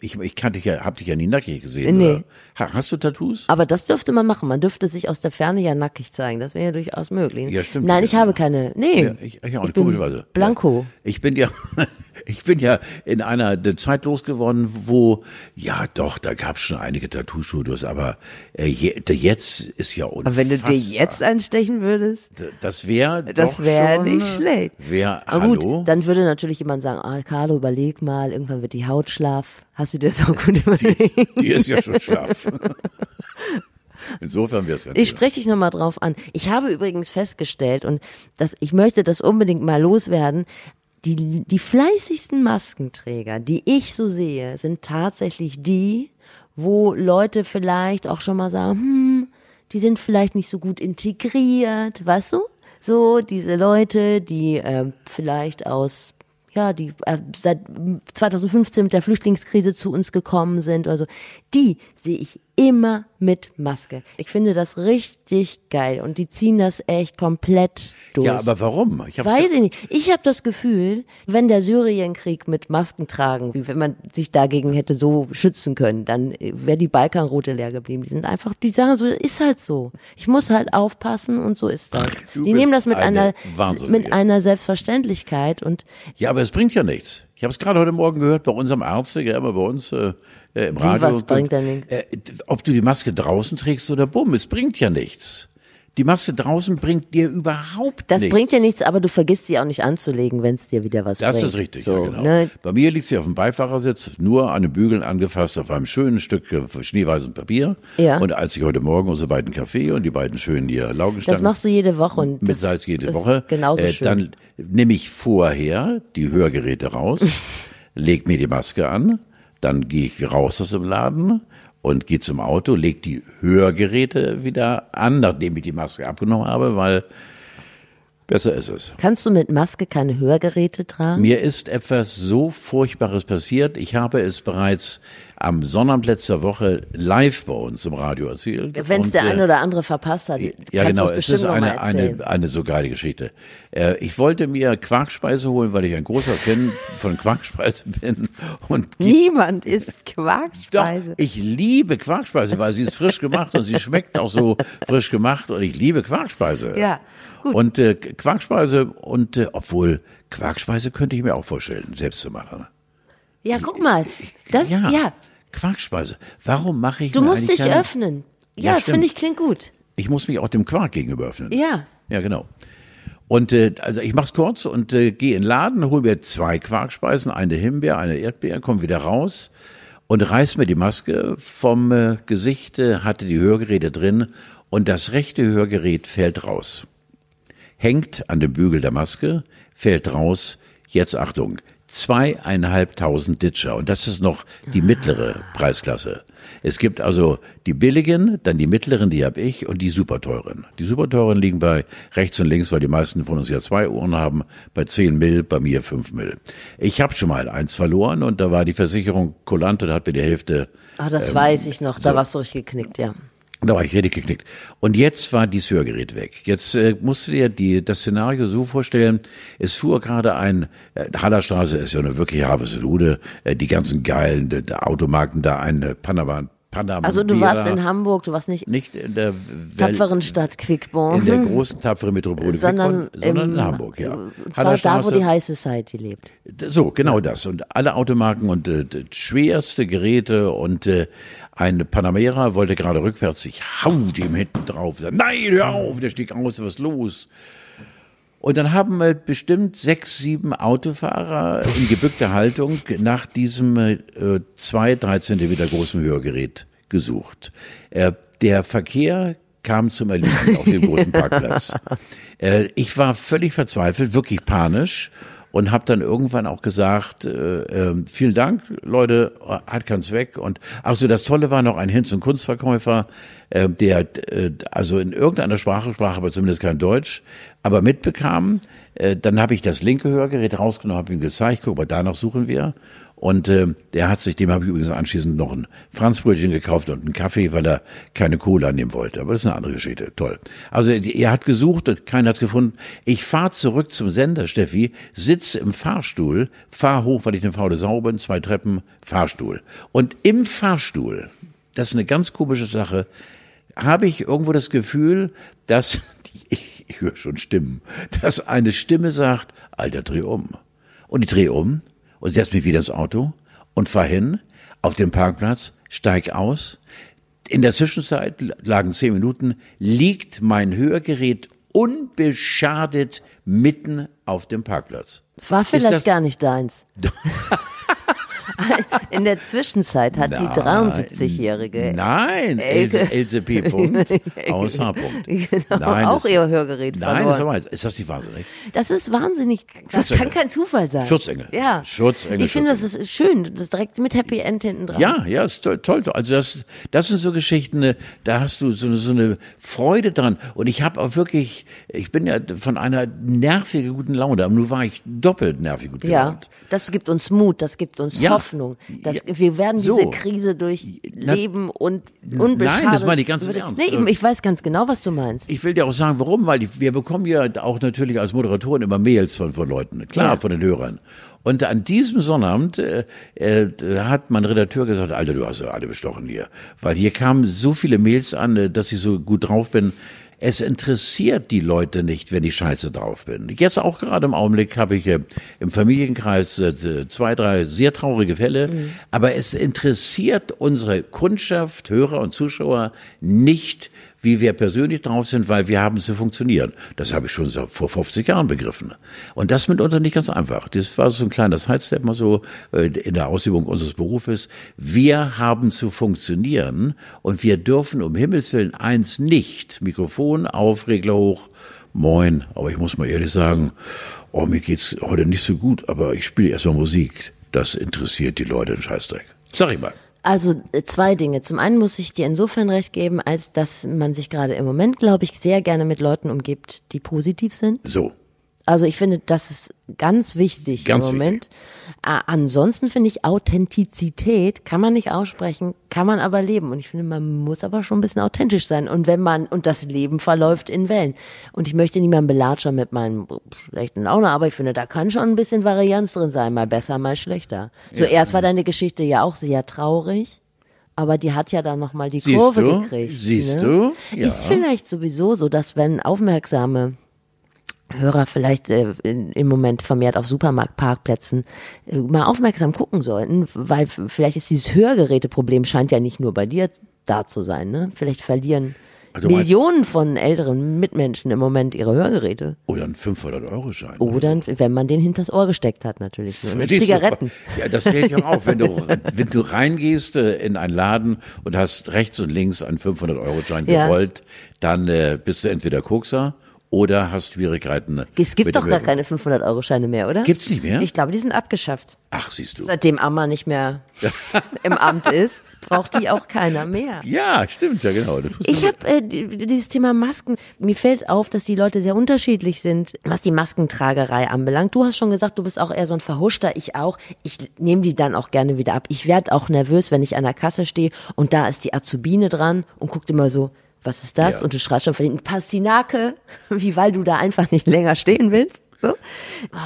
Speaker 1: Ich ich kannte dich ja, hab dich ja nie nackig gesehen.
Speaker 2: Nee.
Speaker 1: Oder? Ha- Hast du Tattoos?
Speaker 2: Aber das dürfte man machen. Man dürfte sich aus der Ferne ja nackig zeigen. Das wäre ja durchaus möglich.
Speaker 1: Ja, stimmt.
Speaker 2: Nein, ich
Speaker 1: Ja.
Speaker 2: habe keine. Nee.
Speaker 1: Ja, ich, ich auch nicht,
Speaker 2: bin. Blanco.
Speaker 1: Ich bin ja, ich bin ja in einer Zeit losgeworden, wo, ja doch, da gab es schon einige Tattoo-Studios, aber äh, je, jetzt ist ja unfassbar.
Speaker 2: Aber wenn du dir jetzt einstechen würdest,
Speaker 1: Das wäre
Speaker 2: das wäre nicht schlecht.
Speaker 1: Wär,
Speaker 2: Aber
Speaker 1: hallo?
Speaker 2: gut, dann würde natürlich jemand sagen, ah, Carlo, überleg mal, irgendwann wird die Haut schlaff. Hast du dir das auch gut überlegt?
Speaker 1: die ist ja schon scharf. Insofern wäre es ja
Speaker 2: Ich spreche dich nochmal drauf an. Ich habe übrigens festgestellt, und das, ich möchte das unbedingt mal loswerden, die, die fleißigsten Maskenträger, die ich so sehe, sind tatsächlich die, wo Leute vielleicht auch schon mal sagen, hm, die sind vielleicht nicht so gut integriert, weißt du? So, diese Leute, die äh, vielleicht aus ja, die äh, seit 2015 mit der Flüchtlingskrise zu uns gekommen sind oder so, die sehe ich immer mit Maske. Ich finde das richtig geil und die ziehen das echt komplett durch.
Speaker 1: Ja, aber warum? Ich hab's
Speaker 2: Weiß ich nicht. Ich habe das Gefühl, wenn der Syrienkrieg mit Masken tragen, wie wenn man sich dagegen hätte so schützen können, dann wäre die Balkanroute leer geblieben. Die sind einfach, die sagen so, ist halt so. Ich muss halt aufpassen und so ist das.
Speaker 1: Du
Speaker 2: die nehmen das mit
Speaker 1: eine
Speaker 2: einer mit einer Selbstverständlichkeit und
Speaker 1: Ja, aber es bringt ja nichts. Ich habe es gerade heute Morgen gehört bei unserem Arzt, der immer bei uns äh, äh, im
Speaker 2: Wie,
Speaker 1: Radio.
Speaker 2: was bringt denn nichts?
Speaker 1: Äh, ob du die Maske draußen trägst oder bumm, es bringt ja nichts. Die Maske draußen bringt dir überhaupt
Speaker 2: das
Speaker 1: nichts.
Speaker 2: bringt dir nichts, aber du vergisst sie auch nicht anzulegen, wenn es dir wieder was
Speaker 1: Das
Speaker 2: bringt.
Speaker 1: ist richtig,
Speaker 2: so,
Speaker 1: ja, genau.
Speaker 2: Ne?
Speaker 1: Bei mir liegt sie auf dem Beifahrersitz, nur an den Bügeln angefasst, auf einem schönen Stück äh, schneeweißem Papier.
Speaker 2: Ja.
Speaker 1: Und als ich heute Morgen unsere beiden Kaffee und die beiden schönen hier
Speaker 2: Das
Speaker 1: Laugenstangen
Speaker 2: machst du jede Woche und
Speaker 1: mit
Speaker 2: das,
Speaker 1: Salz jede
Speaker 2: das
Speaker 1: Woche,
Speaker 2: genauso
Speaker 1: äh,
Speaker 2: schön.
Speaker 1: dann nehme ich vorher die Hörgeräte raus, leg mir die Maske an, dann gehe ich raus aus dem Laden und gehe zum Auto, leg die Hörgeräte wieder an, nachdem ich die Maske abgenommen habe, weil besser ist es.
Speaker 2: Kannst du mit Maske keine Hörgeräte tragen?
Speaker 1: Mir ist etwas so Furchtbares passiert. Ich habe es bereits am Sonnabend letzter Woche live bei uns im Radio erzählt.
Speaker 2: Wenn es der
Speaker 1: äh,
Speaker 2: eine oder andere verpasst hat,
Speaker 1: ja,
Speaker 2: kannst
Speaker 1: genau.
Speaker 2: du es bestimmt
Speaker 1: ist eine, eine, eine so geile Geschichte. Äh, ich wollte mir Quarkspeise holen, weil ich ein großer Fan von Quarkspeise bin. Und
Speaker 2: Niemand isst
Speaker 1: doch,
Speaker 2: Quarkspeise.
Speaker 1: ich liebe Quarkspeise, weil sie ist frisch gemacht und sie schmeckt auch so frisch gemacht und ich liebe Quarkspeise.
Speaker 2: Ja, gut.
Speaker 1: Und äh, Quarkspeise und äh, obwohl Quarkspeise könnte ich mir auch vorstellen, selbst zu machen.
Speaker 2: Ja, guck mal. Das, ja.
Speaker 1: ja, Quarkspeise. Warum mache ich
Speaker 2: Du musst dich
Speaker 1: keine-
Speaker 2: öffnen.
Speaker 1: Ja,
Speaker 2: Ja, finde ich klingt gut.
Speaker 1: Ich muss mich auch dem Quark gegenüber öffnen.
Speaker 2: Ja.
Speaker 1: Ja, genau. Und äh, also ich mach's kurz und äh, gehe in den Laden, hol mir zwei Quarkspeisen, eine Himbeer, eine Erdbeer, komm wieder raus und reiß mir die Maske vom äh, Gesicht, äh, hatte die Hörgeräte drin und das rechte Hörgerät fällt raus. Hängt an dem Bügel der Maske, fällt raus. Jetzt Achtung, zweieinhalbtausend Ditcher und das ist noch die mittlere Preisklasse. Es gibt also die billigen, dann die mittleren, die habe ich und die super teuren. Die super teuren liegen bei rechts und links, weil die meisten von uns ja zwei Ohren haben, bei 10 Mill, bei mir 5 Mill. Ich habe schon mal eins verloren und da war die Versicherung kulant und hat mir die Hälfte
Speaker 2: Ah, das
Speaker 1: Ähm,
Speaker 2: weiß ich noch. Da warst du richtig geknickt, ja.
Speaker 1: Da war ich richtig geknickt. Und jetzt war dieses Hörgerät weg. Jetzt äh, musst du dir die, das Szenario so vorstellen, es fuhr gerade ein, äh, Hallerstraße ist ja eine wirkliche Haveslude, äh, die ganzen geilen die, die Automarken da, ein äh, Panama, Panama.
Speaker 2: Also du warst in Hamburg, du warst nicht
Speaker 1: Nicht in der
Speaker 2: tapferen Stadt Quickborn.
Speaker 1: in der großen tapferen Metropole,
Speaker 2: sondern,
Speaker 1: Quickborn, sondern
Speaker 2: im,
Speaker 1: in Hamburg, ja.
Speaker 2: Und zwar da, wo die High Society lebt.
Speaker 1: so, genau das. Und alle Automarken und äh, schwerste Geräte und äh, ein Panamera wollte gerade rückwärts, ich hau dem hinten drauf. Sag, Nein, hör auf, der stieg aus, was los? Und dann haben äh, bestimmt sechs, sieben Autofahrer in gebückter Haltung nach diesem äh, zwei, drei Zentimeter großen Hörgerät gesucht. Äh, der Verkehr kam zum Erliegen auf dem großen Parkplatz. Äh, ich war völlig verzweifelt, wirklich panisch und habe dann irgendwann auch gesagt, äh, äh, vielen Dank, Leute, hat keinen Zweck. Und ach so, das Tolle war noch ein Hinz- und Kunstverkäufer, äh, der äh, also in irgendeiner Sprache sprach, aber zumindest kein Deutsch, aber mitbekam. Äh, dann habe ich das linke Hörgerät rausgenommen, habe ihm gezeigt, guck mal, danach suchen wir. Und äh, der hat sich, dem habe ich übrigens anschließend noch ein Franzbrötchen gekauft und einen Kaffee, weil er keine Kohle annehmen wollte. Aber das ist eine andere Geschichte. Toll. Also er hat gesucht und keiner hat es gefunden. Ich fahre zurück zum Sender, Steffi, sitze im Fahrstuhl, fahr hoch, weil ich eine faule Sau bin, zwei Treppen, Fahrstuhl. Und im Fahrstuhl, das ist eine ganz komische Sache, habe ich irgendwo das Gefühl, dass, ich, ich höre schon Stimmen, dass eine Stimme sagt, Alter, dreh um. Und ich drehe um und setze mich wieder ins Auto und fahr hin auf den Parkplatz, steig aus. In der Zwischenzeit lagen zehn Minuten, liegt mein Hörgerät unbeschadet mitten auf dem Parkplatz.
Speaker 2: War vielleicht gar nicht deins. In der Zwischenzeit hat die 73-Jährige
Speaker 1: Nein,
Speaker 2: Elke.
Speaker 1: Else, P. Punkt aus H. Punkt.
Speaker 2: Genau,
Speaker 1: Nein,
Speaker 2: auch
Speaker 1: das-
Speaker 2: ihr Hörgerät
Speaker 1: Nein, das
Speaker 2: verloren.
Speaker 1: war meins. Ist das nicht wahnsinnig?
Speaker 2: Das ist wahnsinnig. Das kann kein Zufall sein.
Speaker 1: Schutzengel.
Speaker 2: Ja.
Speaker 1: Schutzengel,
Speaker 2: Ich finde, das ist schön. Das ist direkt mit Happy End hinten dran.
Speaker 1: Ja, ja, ist toll, toll. Also das, das sind so Geschichten, äh, da hast du so, eine- so eine Freude dran. Und ich habe auch wirklich, ich bin ja von einer nervigen guten Laune, aber nun war ich doppelt nervig gut
Speaker 2: Ja,
Speaker 1: gelaunt.
Speaker 2: das gibt uns Mut, das gibt uns
Speaker 1: Ja.
Speaker 2: Hoffnung. Das,
Speaker 1: Ja.
Speaker 2: Wir werden diese
Speaker 1: So.
Speaker 2: Krise durchleben und
Speaker 1: Nein,
Speaker 2: unbeschadet.
Speaker 1: das meine ich ganz im Ernst.
Speaker 2: Nee, ich weiß ganz genau, was du meinst.
Speaker 1: Ich will dir auch sagen, warum, weil die, wir bekommen ja auch natürlich als Moderatoren immer Mails von, von Leuten, klar,
Speaker 2: Ja.
Speaker 1: von den Hörern. Und an diesem Sonnabend äh, äh, hat mein Redakteur gesagt, Alter, du hast ja alle bestochen hier. Weil hier kamen so viele Mails an, äh, dass ich so gut drauf bin. Es interessiert die Leute nicht, wenn ich scheiße drauf bin. Jetzt auch gerade im Augenblick habe ich äh, im Familienkreis äh, zwei, drei sehr traurige Fälle. Aber es interessiert unsere Kundschaft, Hörer und Zuschauer nicht, wie wir persönlich drauf sind, weil wir haben zu funktionieren. Das habe ich schon vor 50 Jahren begriffen. Und das mitunter nicht ganz einfach. Das war so ein kleiner Sidestep mal so äh, in der Ausübung unseres Berufes. Wir haben zu funktionieren und wir dürfen um Himmels Willen eins nicht. Mikrofon auf, Regler hoch, moin. Aber ich muss mal ehrlich sagen, oh, mir geht's heute nicht so gut, aber ich spiele erstmal Musik. Das interessiert die Leute in Scheißdreck. Sag ich mal.
Speaker 2: Also äh, zwei Dinge. Zum einen muss ich dir insofern recht geben, als dass man sich gerade im Moment, glaube ich, sehr gerne mit Leuten umgibt, die positiv sind.
Speaker 1: So.
Speaker 2: Also ich finde, das ist ganz wichtig
Speaker 1: Ganz
Speaker 2: im Moment. Äh, ansonsten finde ich Authentizität kann man nicht aussprechen, kann man aber leben. Und ich finde, man muss aber schon ein bisschen authentisch sein. Und wenn man, und das Leben verläuft in Wellen. Und ich möchte niemanden belatschern mit meinen schlechten Laune, aber ich finde, da kann schon ein bisschen Varianz drin sein, mal besser, mal schlechter. Zuerst war deine Geschichte ja auch sehr traurig. Aber die hat ja dann nochmal die
Speaker 1: Siehst
Speaker 2: Kurve
Speaker 1: du?
Speaker 2: gekriegt.
Speaker 1: Siehst
Speaker 2: ne?
Speaker 1: du? Ja.
Speaker 2: Ist vielleicht sowieso so, dass wenn aufmerksame Hörer vielleicht äh, in, im Moment vermehrt auf Supermarktparkplätzen äh, mal aufmerksam gucken sollten, weil vielleicht ist dieses Hörgeräteproblem scheint ja nicht nur bei dir da zu sein, ne? Vielleicht verlieren
Speaker 1: Also meinst-
Speaker 2: Millionen von älteren Mitmenschen im Moment ihre Hörgeräte.
Speaker 1: Oder ein 500-Euro-Schein.
Speaker 2: Oder wenn man den hinters Ohr gesteckt hat, natürlich. Ne? Mit
Speaker 1: Verstehst du?
Speaker 2: Zigaretten.
Speaker 1: Ja, das fällt ja auf. Wenn du, wenn du reingehst äh, in einen Laden und hast rechts und links einen 500-Euro-Schein
Speaker 2: Ja.
Speaker 1: gerollt, dann äh, bist du entweder Kokser oder hast Schwierigkeiten.
Speaker 2: Es gibt doch gar keine 500-Euro-Scheine mehr, oder?
Speaker 1: Gibt's nicht mehr?
Speaker 2: Ich glaube, die sind abgeschafft.
Speaker 1: Ach, siehst du.
Speaker 2: Seitdem Amma nicht mehr im Amt ist, braucht die auch keiner mehr.
Speaker 1: Ja, stimmt, ja genau.
Speaker 2: Ich habe äh, die- dieses Thema Masken. Mir fällt auf, dass die Leute sehr unterschiedlich sind, was die Maskentragerei anbelangt. Du hast schon gesagt, du bist auch eher so ein Verhuschter. Ich auch. Ich nehme die dann auch gerne wieder ab. Ich werde auch nervös, wenn ich an der Kasse stehe und da ist die Azubine dran und guckt immer so, was ist das?
Speaker 1: Ja.
Speaker 2: Und du schreist schon von hinten, Pastinake, wie weil du da einfach nicht länger stehen willst. So.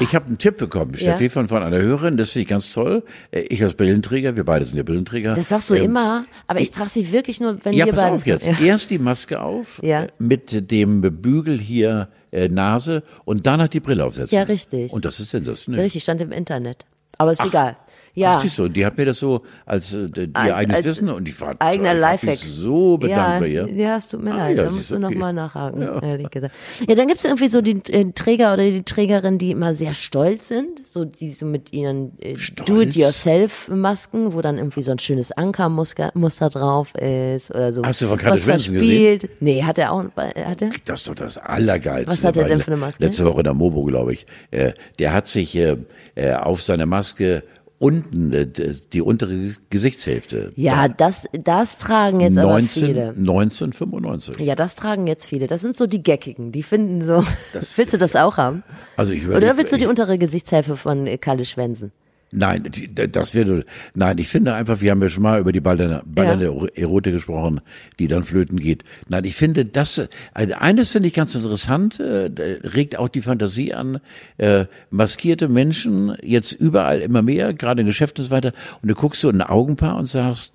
Speaker 1: Ich habe einen Tipp bekommen, Steffi, von, von einer Hörerin, das finde ich ganz toll. Äh, Ich als Brillenträger, wir beide sind ja Brillenträger.
Speaker 2: Das sagst du
Speaker 1: Ähm,
Speaker 2: immer, aber ich trage sie wirklich nur, wenn
Speaker 1: Ja,
Speaker 2: wir
Speaker 1: pass
Speaker 2: beide
Speaker 1: auf jetzt.
Speaker 2: Ja.
Speaker 1: Erst die Maske auf,
Speaker 2: Ja.
Speaker 1: äh, mit dem Bügel hier äh, Nase und danach die Brille aufsetzen.
Speaker 2: Ja, richtig.
Speaker 1: Und das ist sensationell.
Speaker 2: Richtig, stand im Internet. Aber ist egal. Ja.
Speaker 1: Ach, siehst du, die hat mir das so als äh, ihr eigenes
Speaker 2: als
Speaker 1: Wissen und ich war
Speaker 2: eigener Lifehack.
Speaker 1: so bedankt
Speaker 2: ja,
Speaker 1: bei ihr.
Speaker 2: Ja, es tut mir
Speaker 1: Ah,
Speaker 2: leid,
Speaker 1: ja,
Speaker 2: da musst du
Speaker 1: okay.
Speaker 2: nochmal nachhaken, ehrlich gesagt. Ja, dann gibt's irgendwie so die äh, Träger oder die Trägerin, die immer sehr stolz sind, so die so mit ihren äh? Do-it-yourself-Masken, wo dann irgendwie so ein schönes Ankermuster Muster drauf ist oder so.
Speaker 1: Hast du von
Speaker 2: was
Speaker 1: Svensson
Speaker 2: verspielt. Nee, hat er auch, hat er?
Speaker 1: Das ist doch das Allergeilste.
Speaker 2: Was hat er denn für eine Maske?
Speaker 1: Letzte Woche in der Mobo, glaube ich. Äh, der hat sich äh, äh, auf seiner Maske unten äh, die untere Gesichtshälfte.
Speaker 2: Ja, das, das tragen jetzt aber
Speaker 1: 19,
Speaker 2: viele.
Speaker 1: 1995.
Speaker 2: Ja, das tragen jetzt viele. Das sind so die Geckigen. Die finden so. willst du das auch haben?
Speaker 1: Also ich
Speaker 2: Oder
Speaker 1: überleg-
Speaker 2: willst du die untere Gesichtshälfte von äh, Kalle Schwensen?
Speaker 1: Nein, das wäre, nein, ich finde einfach, wir haben ja schon mal über die ballernde, ballernde Erotik gesprochen, die dann flöten geht. Nein, ich finde das, eines finde ich ganz interessant, äh, regt auch die Fantasie an, äh, maskierte Menschen jetzt überall immer mehr, gerade in Geschäften und so weiter, und du guckst so in ein Augenpaar und sagst,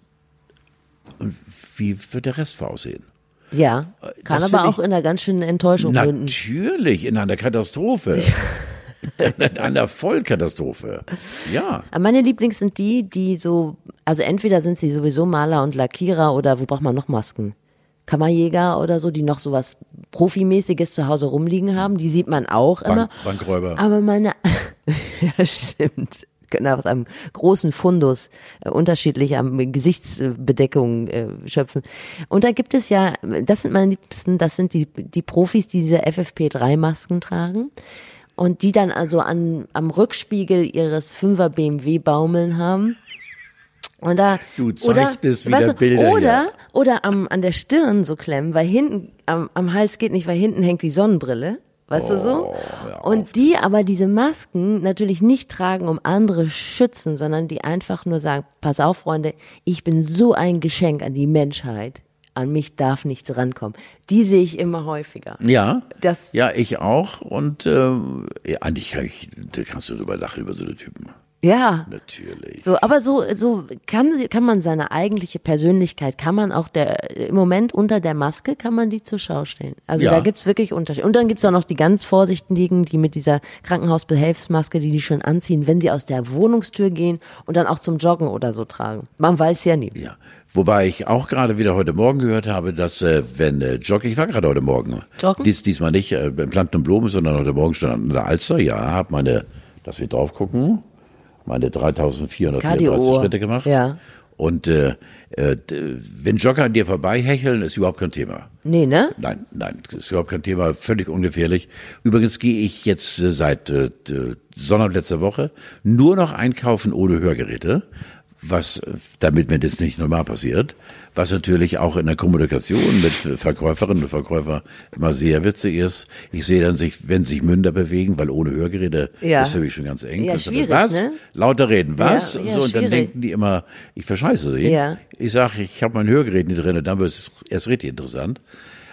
Speaker 1: wie wird der Rest aussehen?
Speaker 2: Ja, kann
Speaker 1: das
Speaker 2: aber auch in einer ganz schönen Enttäuschung münden.
Speaker 1: Natürlich, in einer Katastrophe. in einer Vollkatastrophe. Ja.
Speaker 2: Aber Meine Lieblings sind die, die so, also entweder sind sie sowieso Maler und Lackierer oder wo braucht man noch Masken? Kammerjäger oder so, die noch sowas Profimäßiges zu Hause rumliegen haben, die sieht man auch immer.
Speaker 1: Bank, Bankräuber.
Speaker 2: Aber meine, ja stimmt, genau, aus einem großen Fundus äh, unterschiedlicher Gesichtsbedeckungen äh, schöpfen. Und da gibt es ja, das sind meine Liebsten, das sind die, die Profis, die diese FFP3-Masken tragen. Und die dann also an, am Rückspiegel ihres 5er BMW baumeln haben. Und da,
Speaker 1: Du zeichnest wieder
Speaker 2: weißt du,
Speaker 1: Bilder
Speaker 2: Oder,
Speaker 1: hier.
Speaker 2: oder am, an der Stirn so klemmen, weil hinten, am, am Hals geht nicht, weil hinten hängt die Sonnenbrille. Weißt du so?
Speaker 1: Oh,
Speaker 2: Und die aber diese Masken natürlich nicht tragen, um andere schützen, sondern die einfach nur sagen, pass auf, Freunde, ich bin so ein Geschenk an die Menschheit. An mich darf nichts rankommen. Die sehe ich immer häufiger.
Speaker 1: Ja,
Speaker 2: Das-
Speaker 1: ja, ich auch. Und äh, eigentlich kann ich, da kannst du drüber lachen über so eine Typen.
Speaker 2: Ja.
Speaker 1: Natürlich.
Speaker 2: So, aber so, so kann, sie, kann man seine eigentliche Persönlichkeit, kann man auch der, im Moment unter der Maske, kann man die zur Schau stellen. Also
Speaker 1: Ja.
Speaker 2: da gibt's wirklich Unterschiede. Und dann gibt's auch noch die ganz Vorsichtigen, die mit dieser Krankenhausbehelfsmaske, die die schon anziehen, wenn sie aus der Wohnungstür gehen und dann auch zum Joggen oder so tragen. Man weiß ja nie.
Speaker 1: Ja. Wobei ich auch gerade wieder heute Morgen gehört habe, dass äh, wenn äh, Jogge, ich war gerade heute Morgen,
Speaker 2: Joggen?
Speaker 1: Dies, diesmal nicht äh, beim Planten und Blumen, sondern heute Morgen stand an der Alster, ja, habe meine, dass wir drauf gucken, meine 3434
Speaker 2: Cardio.
Speaker 1: Schritte gemacht.
Speaker 2: Ja.
Speaker 1: Und äh, äh, wenn Jogger an dir vorbei hecheln, ist überhaupt kein Thema.
Speaker 2: Nee, ne?
Speaker 1: Nein, nein, das ist überhaupt kein Thema, völlig ungefährlich. Übrigens gehe ich jetzt äh, seit äh, Sonntag letzter Woche nur noch einkaufen ohne Hörgeräte, was, damit mir das nicht normal passiert, was natürlich auch in der Kommunikation mit Verkäuferinnen und Verkäufern immer sehr witzig ist. Ich sehe dann sich, wenn sich Münder bewegen, weil ohne Hörgeräte
Speaker 2: Ja.
Speaker 1: ist für mich schon ganz eng.
Speaker 2: Ja, schwierig,
Speaker 1: was?
Speaker 2: ne?
Speaker 1: Lauter reden, was?
Speaker 2: Ja,
Speaker 1: und
Speaker 2: ja,
Speaker 1: so, und dann
Speaker 2: schwierig.
Speaker 1: denken die immer, ich verscheiße sie.
Speaker 2: Ja.
Speaker 1: Ich sage, ich habe mein Hörgerät nicht drin, dann wird es erst richtig interessant.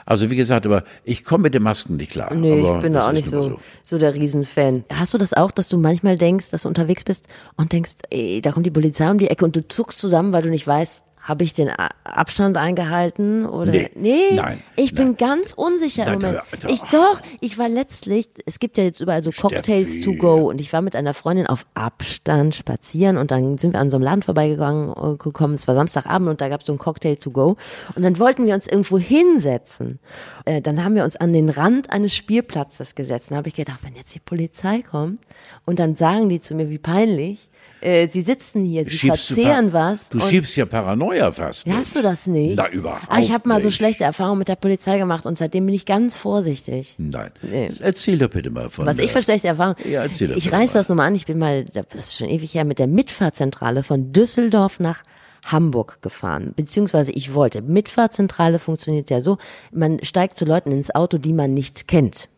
Speaker 1: Also wie gesagt, aber ich komme mit den Masken nicht klar.
Speaker 2: Nee,
Speaker 1: aber
Speaker 2: ich bin da auch nicht so,
Speaker 1: mal
Speaker 2: so der Riesenfan. Hast du das auch, dass du manchmal denkst, dass du unterwegs bist und denkst, ey, da kommt die Polizei um die Ecke und du zuckst zusammen, weil du nicht weißt, habe ich den Abstand eingehalten oder
Speaker 1: Nee, nein,
Speaker 2: ich bin
Speaker 1: nein.
Speaker 2: ganz unsicher im
Speaker 1: Nein,
Speaker 2: Moment.
Speaker 1: da- da-
Speaker 2: Ich doch, ich war letztlich, es gibt ja jetzt überall so Cocktails to
Speaker 1: Steffi.
Speaker 2: go und ich war mit einer Freundin auf Abstand spazieren und dann sind wir an so einem Laden vorbeigegangen äh, gekommen, es war Samstagabend und da gab es so ein Cocktail to go und dann wollten wir uns irgendwo hinsetzen. Äh, dann haben wir uns an den Rand eines Spielplatzes gesetzt. Da habe ich gedacht, wenn jetzt die Polizei kommt und dann sagen die zu mir, wie peinlich, äh, sie sitzen hier, sie
Speaker 1: Schiebst du
Speaker 2: verzehren
Speaker 1: Pa-
Speaker 2: was.
Speaker 1: Du schiebst ja Paranoia fast. mit.
Speaker 2: Hast du das nicht?
Speaker 1: Na, überhaupt
Speaker 2: Ah, ich habe mal so schlechte Erfahrungen mit der Polizei gemacht und seitdem bin ich ganz vorsichtig.
Speaker 1: Nein.
Speaker 2: Nee.
Speaker 1: Erzähl doch bitte mal von.
Speaker 2: Was ich für schlechte Erfahrungen.
Speaker 1: Ja, erzähl doch
Speaker 2: ich reiß
Speaker 1: mal.
Speaker 2: das nochmal an. Ich bin mal, das ist schon ewig her, mit der Mitfahrzentrale von Düsseldorf nach Hamburg gefahren. Beziehungsweise ich wollte. Mitfahrzentrale funktioniert ja so, man steigt zu Leuten ins Auto, die man nicht kennt.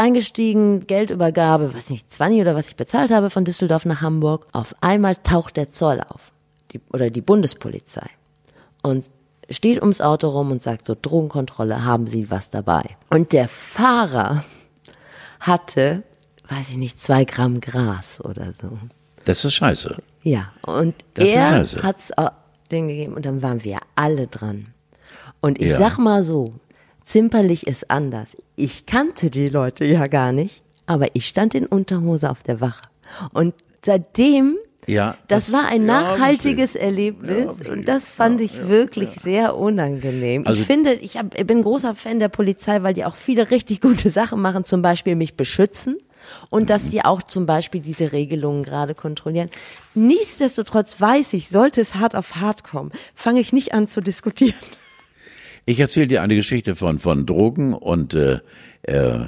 Speaker 2: Eingestiegen, Geldübergabe, weiß nicht, 20 oder was ich bezahlt habe von Düsseldorf nach Hamburg. Auf einmal taucht der Zoll auf. Die, oder die Bundespolizei. Und steht ums Auto rum und sagt so, Drogenkontrolle, haben Sie was dabei? Und der Fahrer hatte, weiß ich nicht, zwei Gramm Gras oder so.
Speaker 1: Das ist scheiße.
Speaker 2: Ja, und
Speaker 1: Das
Speaker 2: er hat's auch den gegeben und dann waren wir alle dran. Und ich
Speaker 1: Ja.
Speaker 2: sag mal so, zimperlich ist anders. Ich kannte die Leute ja gar nicht, aber ich stand in Unterhose auf der Wache. Und seitdem,
Speaker 1: Ja,
Speaker 2: das,
Speaker 1: das-
Speaker 2: war ein
Speaker 1: ja,
Speaker 2: nachhaltiges
Speaker 1: verstehe.
Speaker 2: Erlebnis
Speaker 1: Ja,
Speaker 2: und das fand ich wirklich sehr unangenehm.
Speaker 1: Also-
Speaker 2: ich finde, ich, hab, ich bin großer Fan der Polizei, weil die auch viele richtig gute Sachen machen, zum Beispiel mich beschützen und dass sie auch zum Beispiel diese Regelungen gerade kontrollieren. Nichtsdestotrotz weiß ich, sollte es hart auf hart kommen, fange ich nicht an zu diskutieren.
Speaker 1: Ich erzähle dir eine Geschichte von, von Drogen und, äh, äh,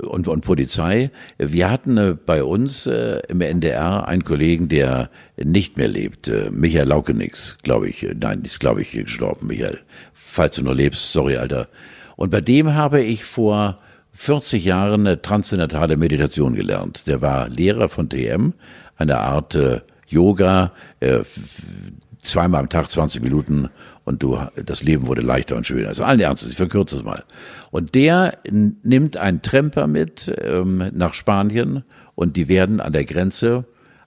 Speaker 1: und, und Polizei. Wir hatten äh, bei uns äh, im NDR einen Kollegen, der nicht mehr lebt, äh, Michael Laukenix, glaube ich. Äh, Nein, ist, glaube ich, gestorben, Michael. Falls du noch lebst, sorry, Alter. Und bei dem habe ich vor 40 Jahren eine transzendentale Meditation gelernt. Der war Lehrer von TM, eine Art äh, Yoga, äh, zweimal am Tag 20 Minuten und du, das Leben wurde leichter und schöner. Also allen Ernstes, ich verkürze es mal. Und der nimmt einen Tremper mit ähm, nach Spanien und die werden an der Grenze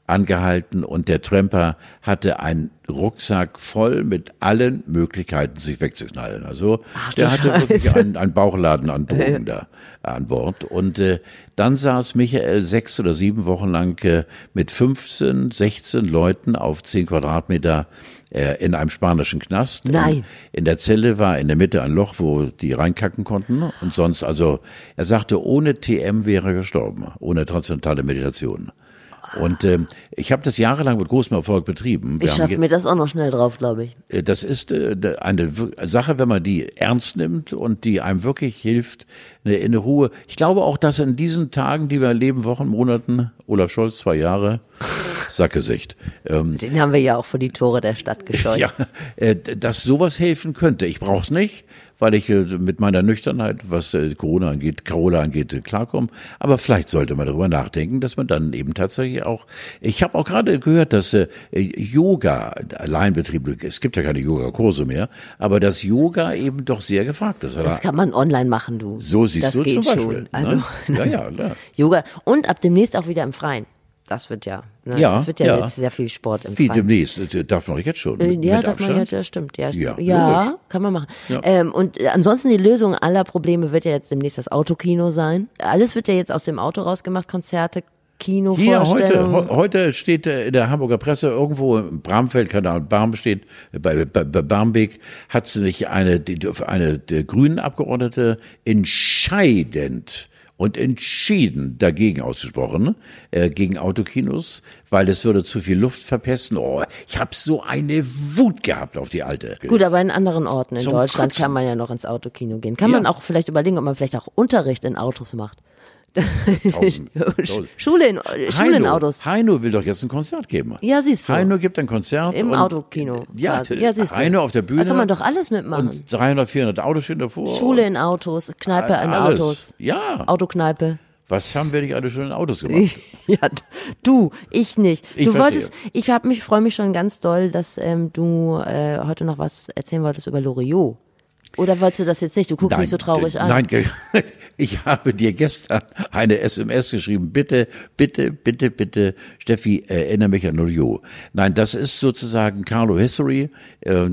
Speaker 1: angehalten und der Tramper hatte einen Rucksack voll mit allen Möglichkeiten, sich wegzuknallen. Also der hatte wirklich einen, einen Bauchladen an Drogen da an Bord. Und äh, dann saß Michael sechs oder sieben Wochen lang äh, mit 15, 16 Leuten auf 10 Quadratmeter äh, in einem spanischen Knast.
Speaker 2: Nein.
Speaker 1: Und in der Zelle war in der Mitte ein Loch, wo die reinkacken konnten. Und sonst, also, er sagte, ohne TM wäre er gestorben, ohne transzendentale Meditation. Und ähm, ich habe das jahrelang mit großem Erfolg betrieben. Wir
Speaker 2: Ich schaffe mir das auch noch schnell drauf, glaube ich.
Speaker 1: äh, Das ist äh, eine Sache, wenn man die ernst nimmt und die einem wirklich hilft, eine innere Ruhe. Ich glaube auch, dass in diesen Tagen, die wir erleben, Wochen, Monaten, Olaf Scholz, zwei Jahre, Sackgesicht, ähm,
Speaker 2: Den haben wir ja auch vor die Tore der Stadt gescheut.
Speaker 1: ja, äh, dass sowas helfen könnte. Ich brauche es nicht, weil ich äh, mit meiner Nüchternheit, was äh, Corona angeht, Carola angeht, äh, klarkomme. Aber vielleicht sollte man darüber nachdenken, dass man dann eben tatsächlich auch. Ich habe auch gerade gehört, dass Yoga, Alleinbetrieb, es gibt ja keine Yoga-Kurse mehr, aber dass Yoga eben doch sehr gefragt ist.
Speaker 2: Das kann man online machen, du.
Speaker 1: so siehst
Speaker 2: das
Speaker 1: du
Speaker 2: geht
Speaker 1: zum Beispiel.
Speaker 2: schon. Also
Speaker 1: ne? Ja, ja, klar.
Speaker 2: Yoga und ab demnächst auch wieder im Freien. Das wird ja. Ne?
Speaker 1: Ja,
Speaker 2: es wird ja,
Speaker 1: ja.
Speaker 2: jetzt sehr viel Sport im
Speaker 1: Wie demnächst, äh, darf man jetzt schon.
Speaker 2: Äh,
Speaker 1: Mit,
Speaker 2: Ja,
Speaker 1: mit
Speaker 2: darf man
Speaker 1: Abstand?
Speaker 2: ja, das stimmt. Ja,
Speaker 1: Ja,
Speaker 2: ja, kann man machen. Ähm, und äh, ansonsten die Lösung aller Probleme wird ja jetzt demnächst das Autokino sein. Alles wird ja jetzt aus dem Auto rausgemacht, Konzerte, Kino,
Speaker 1: Hier heute, he- heute steht in der Hamburger Presse irgendwo im Bramfeld, keine Ahnung, Barm steht, bei, bei, bei Barmbek hat sich eine, die, eine der grünen Abgeordnete entscheidend und entschieden dagegen ausgesprochen, äh, gegen Autokinos, weil es würde zu viel Luft verpesten. Oh, ich habe so eine Wut gehabt auf die alte.
Speaker 2: Gut, aber in anderen Orten in
Speaker 1: Zum
Speaker 2: Deutschland
Speaker 1: Kotzen.
Speaker 2: kann man ja noch ins Autokino gehen. Kann
Speaker 1: Ja.
Speaker 2: man auch vielleicht überlegen, ob man vielleicht auch Unterricht in Autos macht.
Speaker 1: Tausend- tausend.
Speaker 2: Schule in, Schule in Autos.
Speaker 1: Heino will doch jetzt ein Konzert geben.
Speaker 2: Ja, siehst du.
Speaker 1: Heino gibt ein Konzert.
Speaker 2: Im Autokino.
Speaker 1: Ja,
Speaker 2: quasi. ja siehst du.
Speaker 1: Heino auf der Bühne.
Speaker 2: Da kann man doch alles mitmachen.
Speaker 1: und 300, 400 Autos stehen davor.
Speaker 2: Schule in Autos, Kneipe in
Speaker 1: Alles.
Speaker 2: Autos.
Speaker 1: Ja.
Speaker 2: Autokneipe.
Speaker 1: Was haben wir nicht alle schon in Autos gemacht?
Speaker 2: Ja, du, ich nicht.
Speaker 1: Ich
Speaker 2: du
Speaker 1: verstehe.
Speaker 2: wolltest, ich hab mich, freue mich schon ganz doll, dass ähm, du äh, heute noch was erzählen wolltest über Loriot. Oder wolltest du das jetzt nicht? Du guckst mich so traurig an.
Speaker 1: Nein, ich habe dir gestern eine SMS geschrieben. Bitte, bitte, bitte, bitte, Steffi, erinnere mich an Loriot. Nein, das ist sozusagen Carlo History, äh,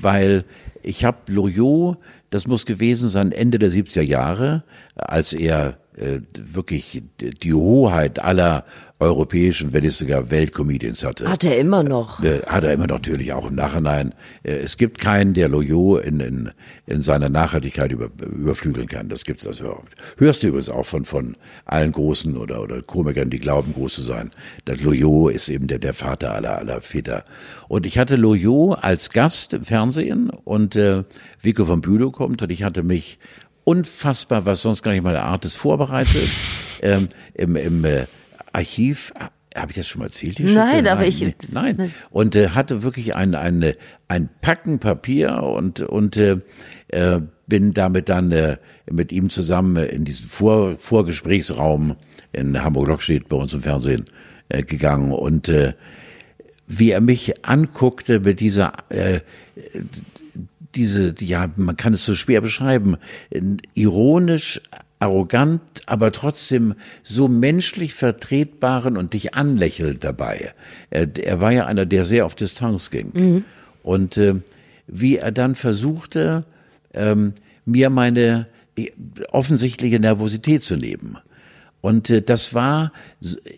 Speaker 1: weil ich habe Loriot, das muss gewesen sein Ende der 70er Jahre, als er äh, wirklich die Hoheit aller europäischen, wenn nicht sogar Weltcomedians hatte.
Speaker 2: Hat er immer noch.
Speaker 1: Äh, hat er immer natürlich auch im Nachhinein. Äh, Es gibt keinen, der Loyot in, in, in seiner Nachhaltigkeit über, überflügeln kann. Das gibt's also überhaupt. Hörst du übrigens auch von, von allen Großen oder, oder Komikern, die glauben, groß zu sein. Der Loyot ist eben der, der Vater aller, aller Väter. Und ich hatte Loyot als Gast im Fernsehen und äh, Vico von Bülow kommt und ich hatte mich unfassbar, was sonst gar nicht meine Art ist, vorbereitet. ähm, Im, im äh, Archiv, habe ich das schon mal erzählt? die
Speaker 2: Nein, aber ich-
Speaker 1: nee, Nein. Und äh, hatte wirklich ein, ein, ein Packen Papier und, und äh, äh, bin damit dann äh, mit ihm zusammen in diesen Vor Vorgesprächsraum in Hamburg-Lockstedt bei uns im Fernsehen äh, gegangen und äh, wie er mich anguckte mit dieser äh, diese, ja, man kann es so schwer beschreiben, ironisch, arrogant, aber trotzdem so menschlich vertretbaren und dich anlächelt dabei. Er, er war ja einer, der sehr auf Distanz ging. Und äh, wie er dann versuchte, ähm, mir meine äh, offensichtliche Nervosität zu nehmen. Und äh, das war,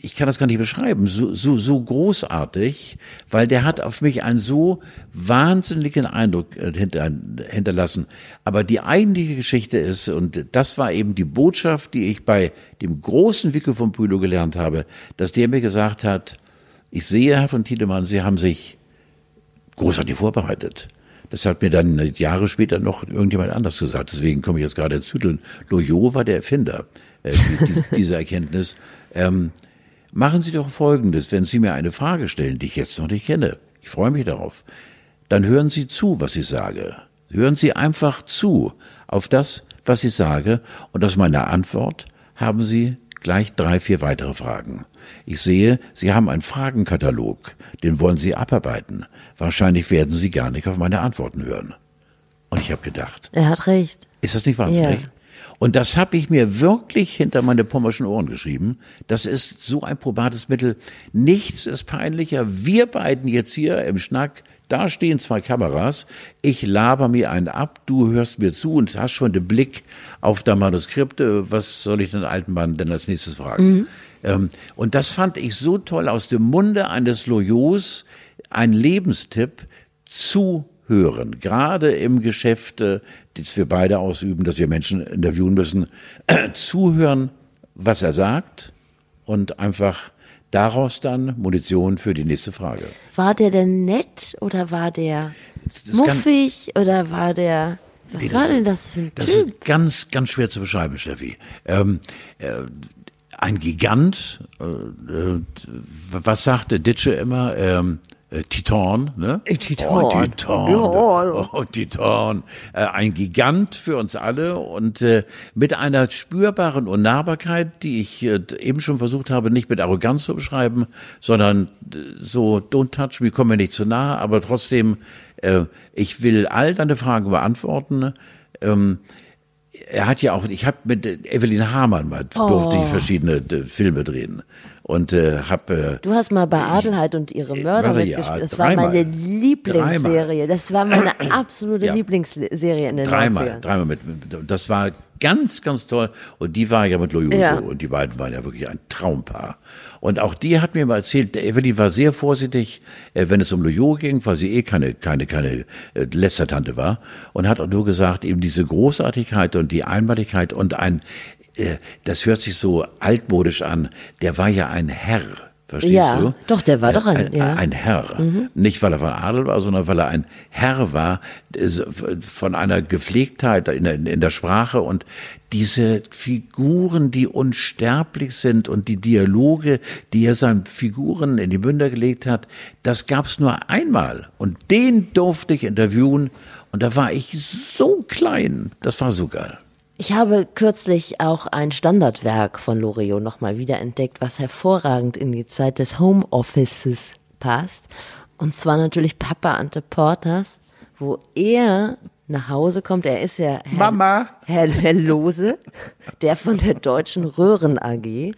Speaker 1: ich kann das gar nicht beschreiben, so, so, so großartig, weil der hat auf mich einen so wahnsinnigen Eindruck äh, hinter, hinterlassen. Aber die eigentliche Geschichte ist, und das war eben die Botschaft, die ich bei dem großen Wickel von Bülow gelernt habe, dass der mir gesagt hat, ich sehe, Herr von Tiedemann, Sie haben sich großartig vorbereitet. Das hat mir dann Jahre später noch irgendjemand anders gesagt. Deswegen komme ich jetzt gerade ins Zütteln. Loyot war der Erfinder äh, die, die, dieser Erkenntnis. Ähm, machen Sie doch Folgendes, wenn Sie mir eine Frage stellen, die ich jetzt noch nicht kenne. Ich freue mich darauf. Dann hören Sie zu, was ich sage. Hören Sie einfach zu auf das, was ich sage. Und aus meiner Antwort haben Sie gleich drei, vier weitere Fragen. Ich sehe, Sie haben einen Fragenkatalog, den wollen Sie abarbeiten. Wahrscheinlich werden Sie gar nicht auf meine Antworten hören. Und ich habe gedacht,
Speaker 2: Er hat recht.
Speaker 1: ist das nicht wahnsinnig?
Speaker 2: Ja.
Speaker 1: Und das habe ich mir wirklich hinter meine pommerschen Ohren geschrieben. Das ist so ein probates Mittel. Nichts ist peinlicher. Wir beiden jetzt hier im Schnack, da stehen zwei Kameras. Ich laber mir einen ab, du hörst mir zu und hast schon den Blick auf dein Manuskript. Was soll ich den alten Mann denn als nächstes fragen? Ähm, und das fand ich so toll aus dem Munde eines Loyos, ein Lebenstipp zuhören, gerade im Geschäft, das wir beide ausüben, dass wir Menschen interviewen müssen, zuhören, was er sagt und einfach daraus dann Munition für die nächste Frage.
Speaker 2: War der denn nett oder war der
Speaker 1: Das
Speaker 2: muffig oder war der, was
Speaker 1: Nee,
Speaker 2: war
Speaker 1: das-
Speaker 2: denn das für ein
Speaker 1: Das
Speaker 2: Typ?
Speaker 1: ist ganz, ganz schwer zu beschreiben, Steffi. Ähm, äh, ein Gigant, äh, äh, was sagte Ditsche immer? Ähm, äh, Titan, ne?
Speaker 2: Titan.
Speaker 1: Oh, Titan.
Speaker 2: Ja.
Speaker 1: Oh, Titan. Äh, ein Gigant für uns alle und äh, mit einer spürbaren Unnahbarkeit, die ich äh, eben schon versucht habe, nicht mit Arroganz zu beschreiben, sondern äh, so, don't touch me, komm mir nicht zu nah, aber trotzdem, äh, ich will all deine Fragen beantworten. Ähm, er hat ja auch, ich habe mit äh, Evelyn Hamann mal durfte ich verschiedene äh, Filme drehen und äh, habe
Speaker 2: Du hast mal bei Adelheid und ihre Mörder
Speaker 1: Mörder, ja,
Speaker 2: mitgespielt. Das war meine Lieblingsserie. Das war meine absolute
Speaker 1: Ja.
Speaker 2: Lieblingsserie in den
Speaker 1: dreimal,
Speaker 2: 90ern.
Speaker 1: dreimal mit, das war ganz, ganz toll. Und die war ja mit Loyoso
Speaker 2: Ja.
Speaker 1: und die beiden waren ja wirklich ein Traumpaar. Und auch die hat mir mal erzählt, der Evelyn war sehr vorsichtig, äh, wenn es um Loyo ging, weil sie eh keine, keine, keine äh, Lästertante war. Und hat auch nur gesagt, eben diese Großartigkeit und die Einmaligkeit und ein, äh, das hört sich so altmodisch an, der war ja ein Herr. Verstehst
Speaker 2: Ja,
Speaker 1: du?
Speaker 2: doch, der war doch ein-
Speaker 1: ein,
Speaker 2: ja.
Speaker 1: ein Herr. Nicht, weil er von Adel war, sondern weil er ein Herr war, äh, von einer Gepflegtheit in der, in der Sprache und diese Figuren, die unsterblich sind und die Dialoge, die er seinen Figuren in die Münder gelegt hat, das gab's nur einmal. Und den durfte ich interviewen und da war ich so klein. Das war so geil.
Speaker 2: Ich habe kürzlich auch ein Standardwerk von Loriot nochmal wiederentdeckt, was hervorragend in die Zeit des Homeoffices passt. Und zwar natürlich Papa Ante Porters, wo er nach Hause kommt. Er ist ja Herr,
Speaker 1: Mama.
Speaker 2: Herr, Herr Lose, der von der Deutschen Röhren AG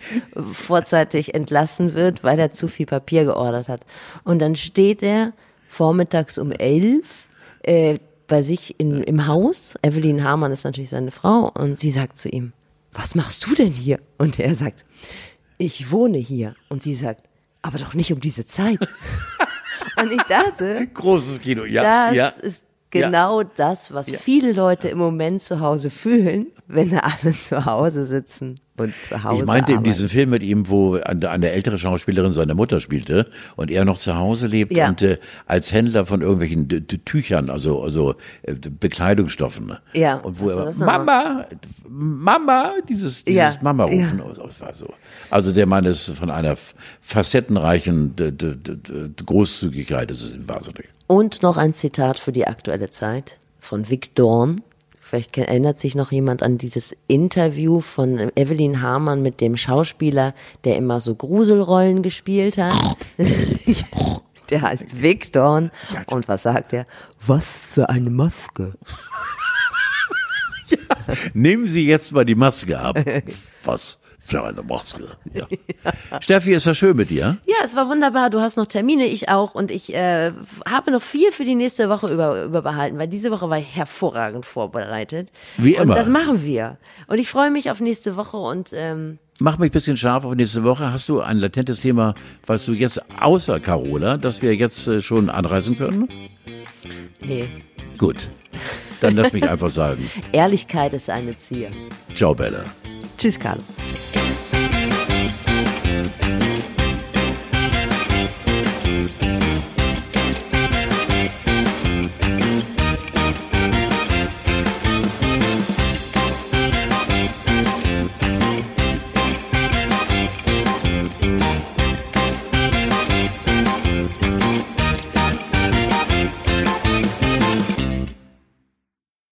Speaker 2: vorzeitig entlassen wird, weil er zu viel Papier geordert hat. Und dann steht er vormittags um elf äh, bei sich in, im Haus. Evelyn Hamann ist natürlich seine Frau und sie sagt zu ihm, was machst du denn hier? Und er sagt, ich wohne hier. Und sie sagt, aber doch nicht um diese Zeit. und ich dachte,
Speaker 1: Großes Kino, ja.
Speaker 2: das
Speaker 1: ja.
Speaker 2: ist genau das, was viele Leute im Moment zu Hause fühlen, wenn alle zu Hause sitzen und zu Hause
Speaker 1: Ich meinte in
Speaker 2: arbeiten.
Speaker 1: diesem Film mit ihm, wo eine, eine ältere Schauspielerin seine Mutter spielte und er noch zu Hause lebt
Speaker 2: Ja.
Speaker 1: und äh, als Händler von irgendwelchen D D Tüchern, also also äh, Bekleidungsstoffen.
Speaker 2: Ja,
Speaker 1: Und wo
Speaker 2: war
Speaker 1: er? Mama, Mama, dieses dieses
Speaker 2: Ja,
Speaker 1: Mama rufen,
Speaker 2: ja.
Speaker 1: das war so. Also der Mann ist von einer facettenreichen D D D Großzügigkeit, das ist wahnsinnig.
Speaker 2: Und noch ein Zitat für die aktuelle Zeit von Vic Dorn. Vielleicht erinnert sich noch jemand an dieses Interview von Evelyn Hamann mit dem Schauspieler, der immer so Gruselrollen gespielt hat. der heißt Vic Dorn. Und was sagt er? Was für eine Maske.
Speaker 1: Nehmen Sie jetzt mal die Maske ab. Was für eine Maske. Ja. Steffi, ist das schön mit dir?
Speaker 2: Ja, es war wunderbar. Du hast noch Termine, ich auch. Und ich äh, habe noch viel für die nächste Woche über, überbehalten, weil diese Woche war hervorragend vorbereitet.
Speaker 1: Wie
Speaker 2: und
Speaker 1: immer.
Speaker 2: das machen wir. Und ich freue mich auf nächste Woche und ähm,
Speaker 1: Mach mich ein bisschen scharf auf nächste Woche. Hast du ein latentes Thema, was du jetzt außer Carola, das wir jetzt äh, schon anreißen können?
Speaker 2: nee,
Speaker 1: Gut. Dann lass mich einfach sagen.
Speaker 2: Ehrlichkeit ist eine Zier.
Speaker 1: Ciao, Bella.
Speaker 2: Tschüss, Carlo.